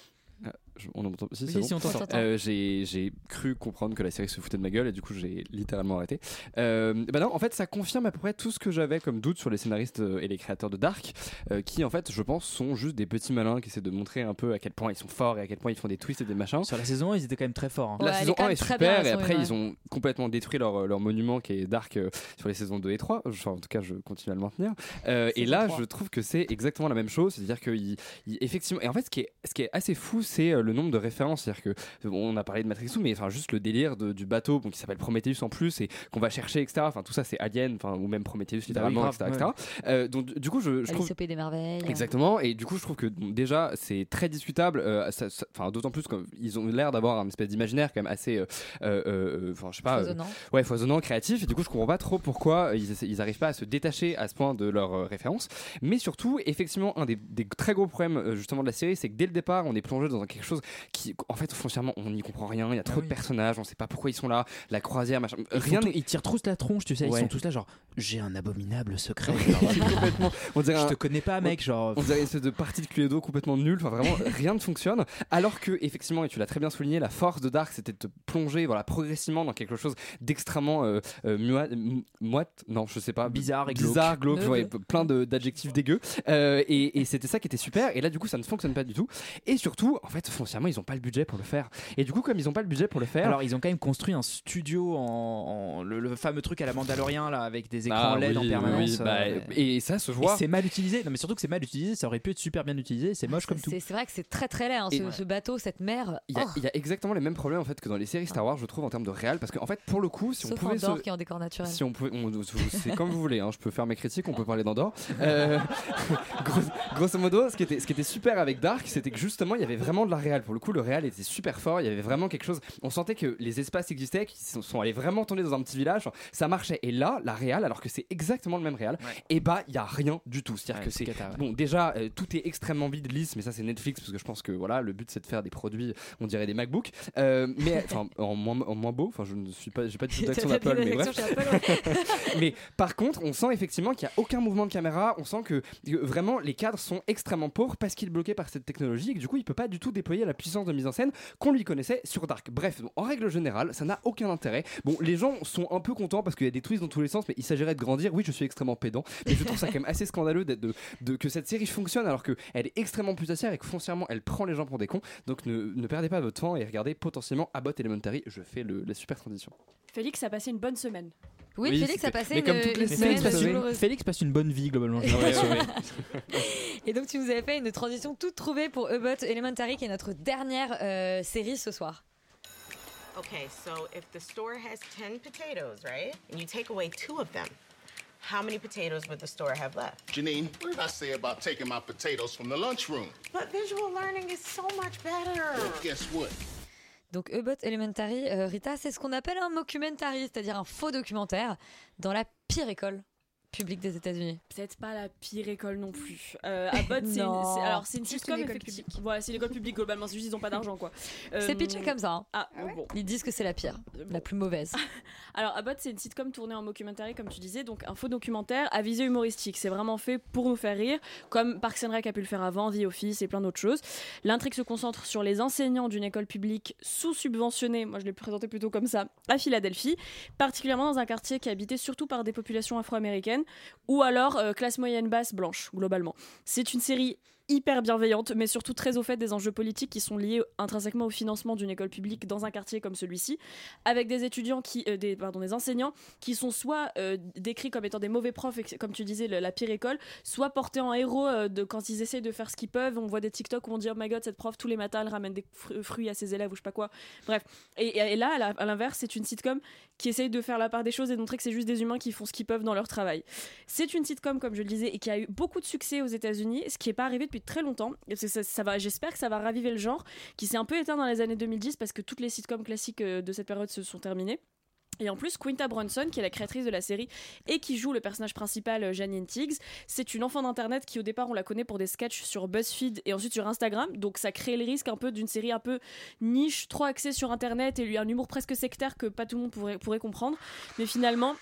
Ah, je- on entend si, Oui, c'est si, bon. on t'entend. Euh, j'ai j'ai cru comprendre que la série se foutait de ma gueule et du coup j'ai littéralement arrêté. Euh, bah non, en fait ça confirme à peu près tout ce que j'avais comme doute sur les scénaristes euh, et les créateurs de Dark, euh, qui en fait je pense sont juste des petits malins qui essaient de montrer un peu à quel point ils sont forts et à quel point ils font des twists et des machins. sur la saison 1 ils étaient quand même très forts hein. La Ouais, saison est quand 1 même est bien, super et après ils ont complètement détruit leur, leur monument qui est Dark euh, sur les saisons 2 et 3. Enfin, en tout cas, je continue à le maintenir. Euh, et là, 3. je trouve que c'est exactement la même chose. C'est-à-dire que il- il- effectivement, et en fait, ce qui est, ce qui est assez fou, c'est euh, le nombre de références. C'est-à-dire que bon, on a parlé de Matrix, mais enfin juste le délire de- du bateau bon, qui s'appelle Prometheus en plus et qu'on va chercher, etc. Enfin, tout ça, c'est Alien, enfin ou même Prometheus littéralement, grave, etc., etc. Euh, donc du coup, je, je trouve des merveilles. Exactement, et du coup je trouve que bon, déjà c'est très discutable, euh, enfin d'autant plus qu'ils ont l'air d'avoir un espèce d'imaginaire quand même assez, euh, euh, euh, enfin je sais pas, euh, Foisonnant. ouais foisonnant, créatif, et du coup je comprends pas trop pourquoi ils, essa- ils arrivent pas à se détacher à ce point de leurs euh, références, mais surtout effectivement un des, des très gros problèmes euh, justement de la série, c'est que dès le départ on est plongé dans quelque chose qui en fait foncièrement on n'y comprend rien, il y a trop de personnages, on sait pas pourquoi ils sont là, la croisière, machin, Ils, rien tout- ils tirent tous la tronche, tu sais, Ouais. ils sont tous là genre j'ai un abominable secret. complètement. On dirait je te connais pas mec, genre On dirait une espèce de partie de Cluedo complètement nulle. Enfin, vraiment, rien ne fonctionne. Alors que, effectivement, et tu l'as très bien souligné, la force de Dark, c'était de te plonger voilà, progressivement dans quelque chose d'extrêmement euh, euh, moite. Non, je sais pas. Bizarre et glauque. Bizarre, glauque, ouais, plein d'adjectifs dégueux. Euh, et et c'était ça qui était super. Et là, du coup, ça ne fonctionne pas du tout. Et surtout, en fait, foncièrement, ils n'ont pas le budget pour le faire. Et du coup, comme ils n'ont pas le budget pour le faire. Alors ils ont quand même construit un studio en, en- le, le fameux truc à la Mandalorian là avec des écrans Ah, LED oui, en permanence. oui, bah, euh, et ça se voit. c'est mal utilisé. Non mais surtout que c'est mal utilisé. Ça aurait pu être super bien utilisé. C'est moche comme tout. C'est vrai que c'est très très laid, hein, ce, ouais. ce bateau, cette mer. Il y, a, Oh. il y a exactement les mêmes problèmes en fait que dans les séries Star Wars, je trouve en termes de réal, parce qu'en fait, pour le coup, si on pouvait Andorre se- qui est en décor naturel. si on pouvait, on- c'est comme vous voulez, hein, je peux faire mes critiques, on peut parler d'Andorre. Euh, gros- grosso modo, ce qui, était, ce qui était super avec Dark, c'était que justement, il y avait vraiment de la réal. Pour le coup, le réal était super fort, il y avait vraiment quelque chose. On sentait que les espaces existaient, qu'ils sont, sont allés vraiment tourner dans un petit village, ça marchait. Et là, la réal, alors que c'est exactement le même réal, et bah, il y a rien du tout. C'est-à-dire Ouais, que c'est. Bon, déjà, euh, tout est extrêmement vide, lisse, mais ça, c'est Netflix, parce que je pense que voilà, le but, c'est de faire des produits, on dirait des MacBooks. Euh, mais enfin, en moins, en moins beau, enfin, je ne suis pas, j'ai pas du tout d'action d'Apple, mais bref. Apple, ouais. mais par contre, on sent effectivement qu'il n'y a aucun mouvement de caméra. On sent que, que vraiment les cadres sont extrêmement pauvres parce qu'il est bloqué par cette technologie et que du coup il peut pas du tout déployer la puissance de mise en scène qu'on lui connaissait sur Dark. Bref, en règle générale, ça n'a aucun intérêt. Bon, les gens sont un peu contents parce qu'il y a des twists dans tous les sens, mais il s'agirait de grandir. Oui, je suis extrêmement pédant, mais je trouve ça quand même assez scandaleux de, que cette série fonctionne alors qu'elle est extrêmement putassière et que foncièrement elle prend les gens pour des cons. Donc ne, ne perdez pas votre temps et regardez potentiellement Abbott Elementary. Je fais le, la super transition. Félix a passé une bonne semaine. Oui, Oui, Félix a passé mais une, comme toutes les une semaines, semaine Félix passe, une, douloureuse. Félix passe une bonne vie globalement. j'ai l'impression. Et donc tu nous avais fait une transition toute trouvée pour Ubot Elementary qui est notre dernière euh, série ce soir. Okay, so if the store has 10 potatoes, right? And you take away two of them, how many potatoes would the store have left? Janine, what did I say about taking my potatoes from the lunchroom? But visual learning is so much better. Well, guess what? Donc Ebot Elementary, euh, Rita, c'est ce qu'on appelle un mockumentary, c'est-à-dire un faux documentaire dans la pire école publique des États-Unis. Peut-être pas la pire école non plus. Euh, Abbott, c'est une, Non. c'est- alors c'est une Juste sitcom une école effectivement. Voilà, c'est l'école publique globalement. C'est juste ils ont pas d'argent quoi. C'est Euh, pitché comme ça. hein. Ah, bon. Ils disent que c'est la pire, la plus mauvaise. Alors Abbott, c'est une sitcom tournée en mockumentary comme tu disais, donc un faux documentaire à visée humoristique. C'est vraiment fait pour nous faire rire, comme Parks and Rec a pu le faire avant, The Office et plein d'autres choses. L'intrigue se concentre sur les enseignants d'une école publique sous-subventionnée, moi je l'ai présenté plutôt comme ça, à Philadelphie, particulièrement dans un quartier qui est habité surtout par des populations afro-américaines ou alors euh, classe moyenne basse blanche globalement. C'est une série hyper bienveillante, mais surtout très au fait des enjeux politiques qui sont liés intrinsèquement au financement d'une école publique dans un quartier comme celui-ci, avec des étudiants qui, euh, pardon, des enseignants qui sont soit euh, décrits comme étant des mauvais profs, comme tu disais, la pire école, soit portés en héros euh, de, quand ils essayent de faire ce qu'ils peuvent. On voit des TikTok où on dit Oh my god, cette prof, tous les matins, elle ramène des fr- fruits à ses élèves ou je sais pas quoi. Bref. Et, et là, à l'inverse, c'est une sitcom qui essaye de faire la part des choses et de montrer que c'est juste des humains qui font ce qu'ils peuvent dans leur travail. C'est une sitcom, comme je le disais, et qui a eu beaucoup de succès aux États-Unis, ce qui n'est pas arrivé depuis très longtemps. J'espère que ça va raviver le genre, qui s'est un peu éteint dans les années 2010 parce que toutes les sitcoms classiques euh, de cette période se sont terminées. Et en plus, Quinta Brunson, qui est la créatrice de la série et qui joue le personnage principal, euh, Janine Tiggs, c'est une enfant d'internet qui, au départ, on la connaît pour des sketchs sur BuzzFeed et ensuite sur Instagram. Donc, ça crée le risque un peu d'une série un peu niche, trop axée sur internet et lui un humour presque sectaire que pas tout le monde pourrait comprendre. Mais finalement.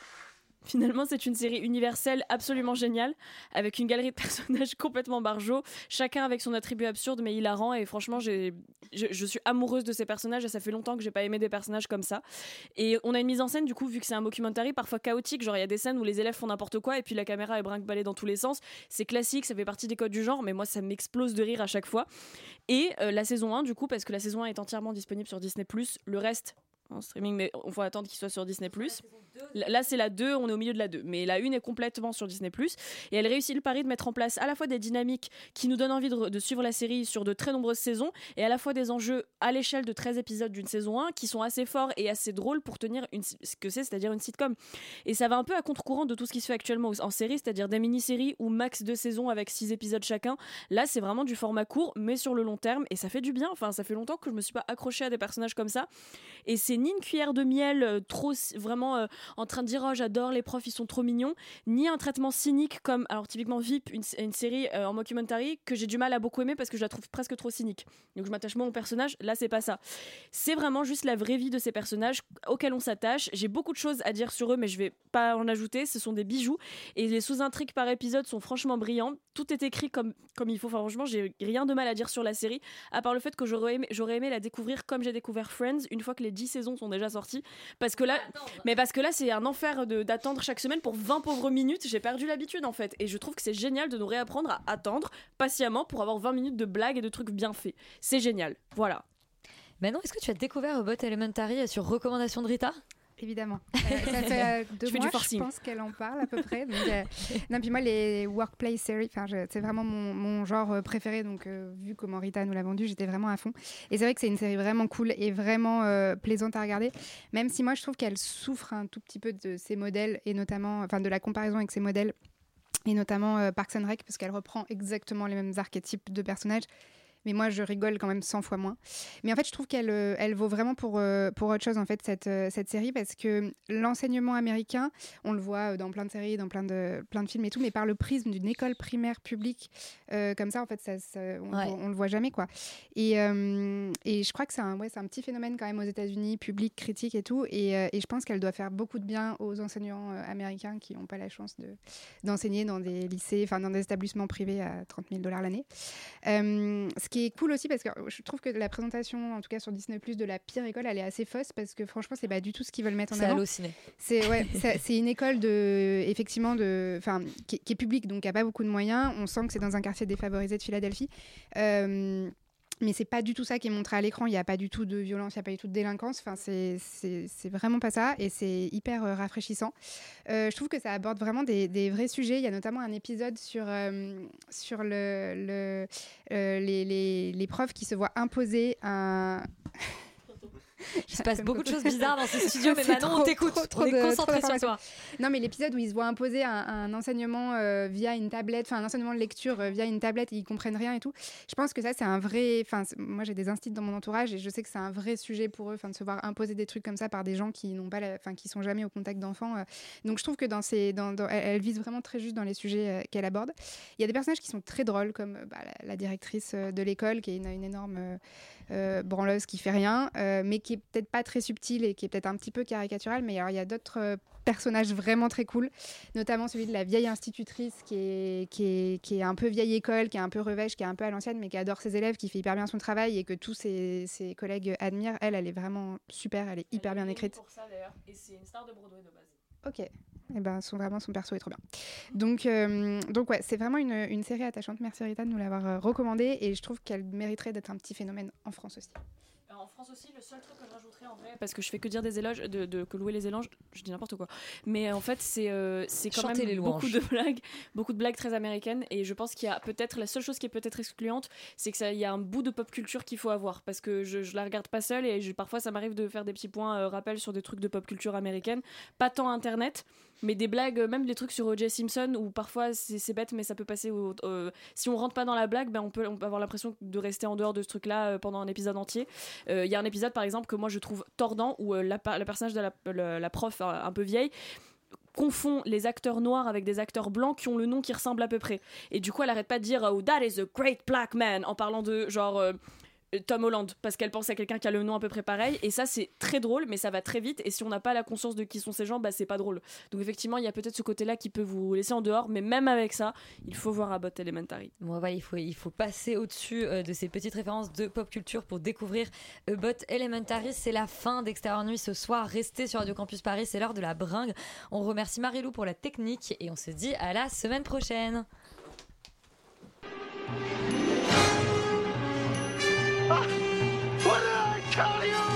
Finalement, c'est une série universelle absolument géniale, avec une galerie de personnages complètement barjots, chacun avec son attribut absurde mais hilarant. Et franchement, je, je suis amoureuse de ces personnages et ça fait longtemps que j'ai pas aimé des personnages comme ça. Et on a une mise en scène, du coup, vu que c'est un mockumentary, parfois chaotique. Genre, il y a des scènes où les élèves font n'importe quoi et puis la caméra est brinque-ballée dans tous les sens. C'est classique, ça fait partie des codes du genre, mais moi, ça m'explose de rire à chaque fois. Et euh, la saison 1, du coup, parce que la saison 1 est entièrement disponible sur Disney, le reste en streaming, mais on va attendre qu'il soit sur Disney. Là, c'est la 2, on est au milieu de la 2. Mais la 1 est complètement sur Disney. Et elle réussit le pari de mettre en place à la fois des dynamiques qui nous donnent envie de, de suivre la série sur de très nombreuses saisons, et à la fois des enjeux à l'échelle de 13 épisodes d'une saison 1 qui sont assez forts et assez drôles pour tenir une, ce que c'est, c'est-à-dire une sitcom. Et ça va un peu à contre-courant de tout ce qui se fait actuellement en série, c'est-à-dire des mini-séries ou max de saisons avec 6 épisodes chacun. Là, c'est vraiment du format court, mais sur le long terme, et ça fait du bien. Enfin, ça fait longtemps que je me suis pas accrochée à des personnages comme ça. Et c'est ni une cuillère de miel euh, trop vraiment euh, en train de dire oh j'adore les profs ils sont trop mignons ni un traitement cynique comme alors typiquement VIP une, série euh, en mockumentary que j'ai du mal à beaucoup aimer parce que je la trouve presque trop cynique. Donc je m'attache moins au personnage. Là c'est pas ça. C'est vraiment juste la vraie vie de ces personnages auxquels on s'attache. J'ai beaucoup de choses à dire sur eux mais je vais pas en ajouter. Ce sont des bijoux et les sous-intrigues par épisode sont franchement brillants. Tout est écrit comme, comme il faut. Franchement j'ai rien de mal à dire sur la série à part le fait que j'aurais aimé, aimé la découvrir comme j'ai découvert Friends une fois que les 10 saisons sont déjà sorties. Parce que là mais parce que là c'est un enfer de- d'attendre chaque semaine pour 20 pauvres minutes. J'ai perdu l'habitude en fait. Et je trouve que c'est génial de nous réapprendre à attendre patiemment pour avoir 20 minutes de blagues et de trucs bien faits. C'est génial. Voilà. Maintenant, est-ce que tu as découvert Robot Elementary sur recommandation de Rita? Évidemment. Euh, ça fait euh, deux mois, je pense qu'elle en parle à peu près. Donc, euh, non, puis moi, les workplace series, c'est vraiment mon, mon genre préféré. Donc, euh, vu comment Rita nous l'a vendu, j'étais vraiment à fond. Et c'est vrai que c'est une série vraiment cool et vraiment plaisante à regarder. Même si moi, je trouve qu'elle souffre un tout petit peu de ses modèles et notamment, enfin, de la comparaison avec ses modèles et notamment Parks and Rec parce qu'elle reprend exactement les mêmes archétypes de personnages. Mais moi, je rigole quand même 100 fois moins. Mais en fait, je trouve qu'elle euh, elle vaut vraiment pour, euh, pour autre chose, en fait, cette, euh, cette série, parce que l'enseignement américain, on le voit dans plein de séries, dans plein de, plein de films et tout, mais par le prisme d'une école primaire publique, euh, comme ça, en fait, ça, ça- on, Ouais. on le voit jamais, quoi. Et, euh, et je crois que c'est un, ouais, un petit phénomène quand même aux États-Unis, public, critique et tout. Et, euh, et je pense qu'elle doit faire beaucoup de bien aux enseignants américains qui n'ont pas la chance de, d'enseigner dans des lycées, enfin dans des établissements privés à 30 000 dollars l'année. Ce qui est cool aussi, parce que je trouve que la présentation, en tout cas sur Disney Plus, de la pire école, elle est assez fausse parce que franchement, c'est pas du tout ce qu'ils veulent mettre en C'est avant. halluciné. C'est ouais, c'est c'est une école de, effectivement, de, enfin, qui, qui est publique, donc qui a pas beaucoup de moyens. On sent que c'est dans un quartier défavorisé de Philadelphie. Euh, mais c'est pas du tout ça qui est montré à l'écran. Il n'y a pas du tout de violence, il n'y a pas du tout de délinquance. Enfin, c'est vraiment pas ça et c'est hyper euh, rafraîchissant. Euh, je trouve que ça aborde vraiment des, vrais sujets. Il y a notamment un épisode sur, euh, sur le, le- les, les, les profs qui se voient imposer un. Il se passe beaucoup de choses bizarres dans ce studio, mais trop, on t'écoute. On est concentré sur toi. Non, mais l'épisode où ils se voient imposer un, un enseignement euh, via une tablette, enfin un enseignement de lecture euh, via une tablette, et ils comprennent rien et tout. Je pense que ça, c'est un vrai. Enfin, moi, j'ai des instituts dans mon entourage et je sais que c'est un vrai sujet pour eux, enfin, de se voir imposer des trucs comme ça par des gens qui n'ont pas, enfin, qui sont jamais au contact d'enfants. euh. Donc, je trouve que dans ces, dans, dans- elle, elle vise vraiment très juste dans les sujets qu'elle aborde. Il y a des personnages qui sont très drôles, comme bah, la, la directrice de l'école, qui est une, une énorme euh, branleuse qui fait rien, euh, mais qui est peut-être pas très subtile et qui est peut-être un petit peu caricaturale. Mais alors, il y a d'autres euh, personnages vraiment très cool, notamment celui de la vieille institutrice qui est, qui est, qui est un peu vieille école, qui est un peu revêche, qui est un peu à l'ancienne, mais qui adore ses élèves, qui fait hyper bien son travail et que tous ses, ses collègues admirent. Elle, elle est vraiment super, elle est hyper bien écrite. pour ça d'ailleurs, et c'est une star de Broadway de base. Ok. Et ben, son, vraiment, son perso est trop bien. Donc, euh, donc ouais, c'est vraiment une, une série attachante. Merci Rita de nous l'avoir euh, recommandée et je trouve qu'elle mériterait d'être un petit phénomène en France aussi. Alors, en France aussi, le seul truc que je rajouterais en vrai, parce que je fais que dire des éloges, de, de- que louer les éloges, je dis n'importe quoi. Mais en fait, c'est euh, c'est quand Chantez même les beaucoup de blagues, beaucoup de blagues très américaines. Et je pense qu'il y a peut-être la seule chose qui est peut-être excluante, c'est que ça, il y a un bout de pop culture qu'il faut avoir, parce que je, je la regarde pas seule et je- parfois ça m'arrive de faire des petits points euh, rappels sur des trucs de pop culture américaine, pas tant internet. Mais des blagues, euh, même des trucs sur O.J. Simpson, où parfois c'est bête, mais ça peut passer. au- si on rentre pas dans la blague, ben on, peut, on peut avoir l'impression de rester en dehors de ce truc-là euh, pendant un épisode entier. Euh, Il y a un épisode par exemple que moi je trouve tordant où la, le personnage de la, la prof un peu vieille confond les acteurs noirs avec des acteurs blancs qui ont le nom qui ressemble à peu près. Et du coup, elle arrête pas de dire oh that is a great black man en parlant de genre Tom Holland parce qu'elle pense à quelqu'un qui a le nom à peu près pareil et ça c'est très drôle mais ça va très vite et si on n'a pas la conscience de qui sont ces gens bah c'est pas drôle donc effectivement il y a peut-être ce côté là qui peut vous laisser en dehors mais même avec ça il faut voir Abbott Elementary Bon, voilà, il faut, il faut passer au-dessus euh, de ces petites références de pop culture pour découvrir About Elementary. C'est la fin d'Extérieur Nuit ce soir. Restez sur Radio Campus Paris, c'est l'heure de la bringue. On remercie Marilou pour la technique et on se dit à la semaine prochaine. What did I tell you?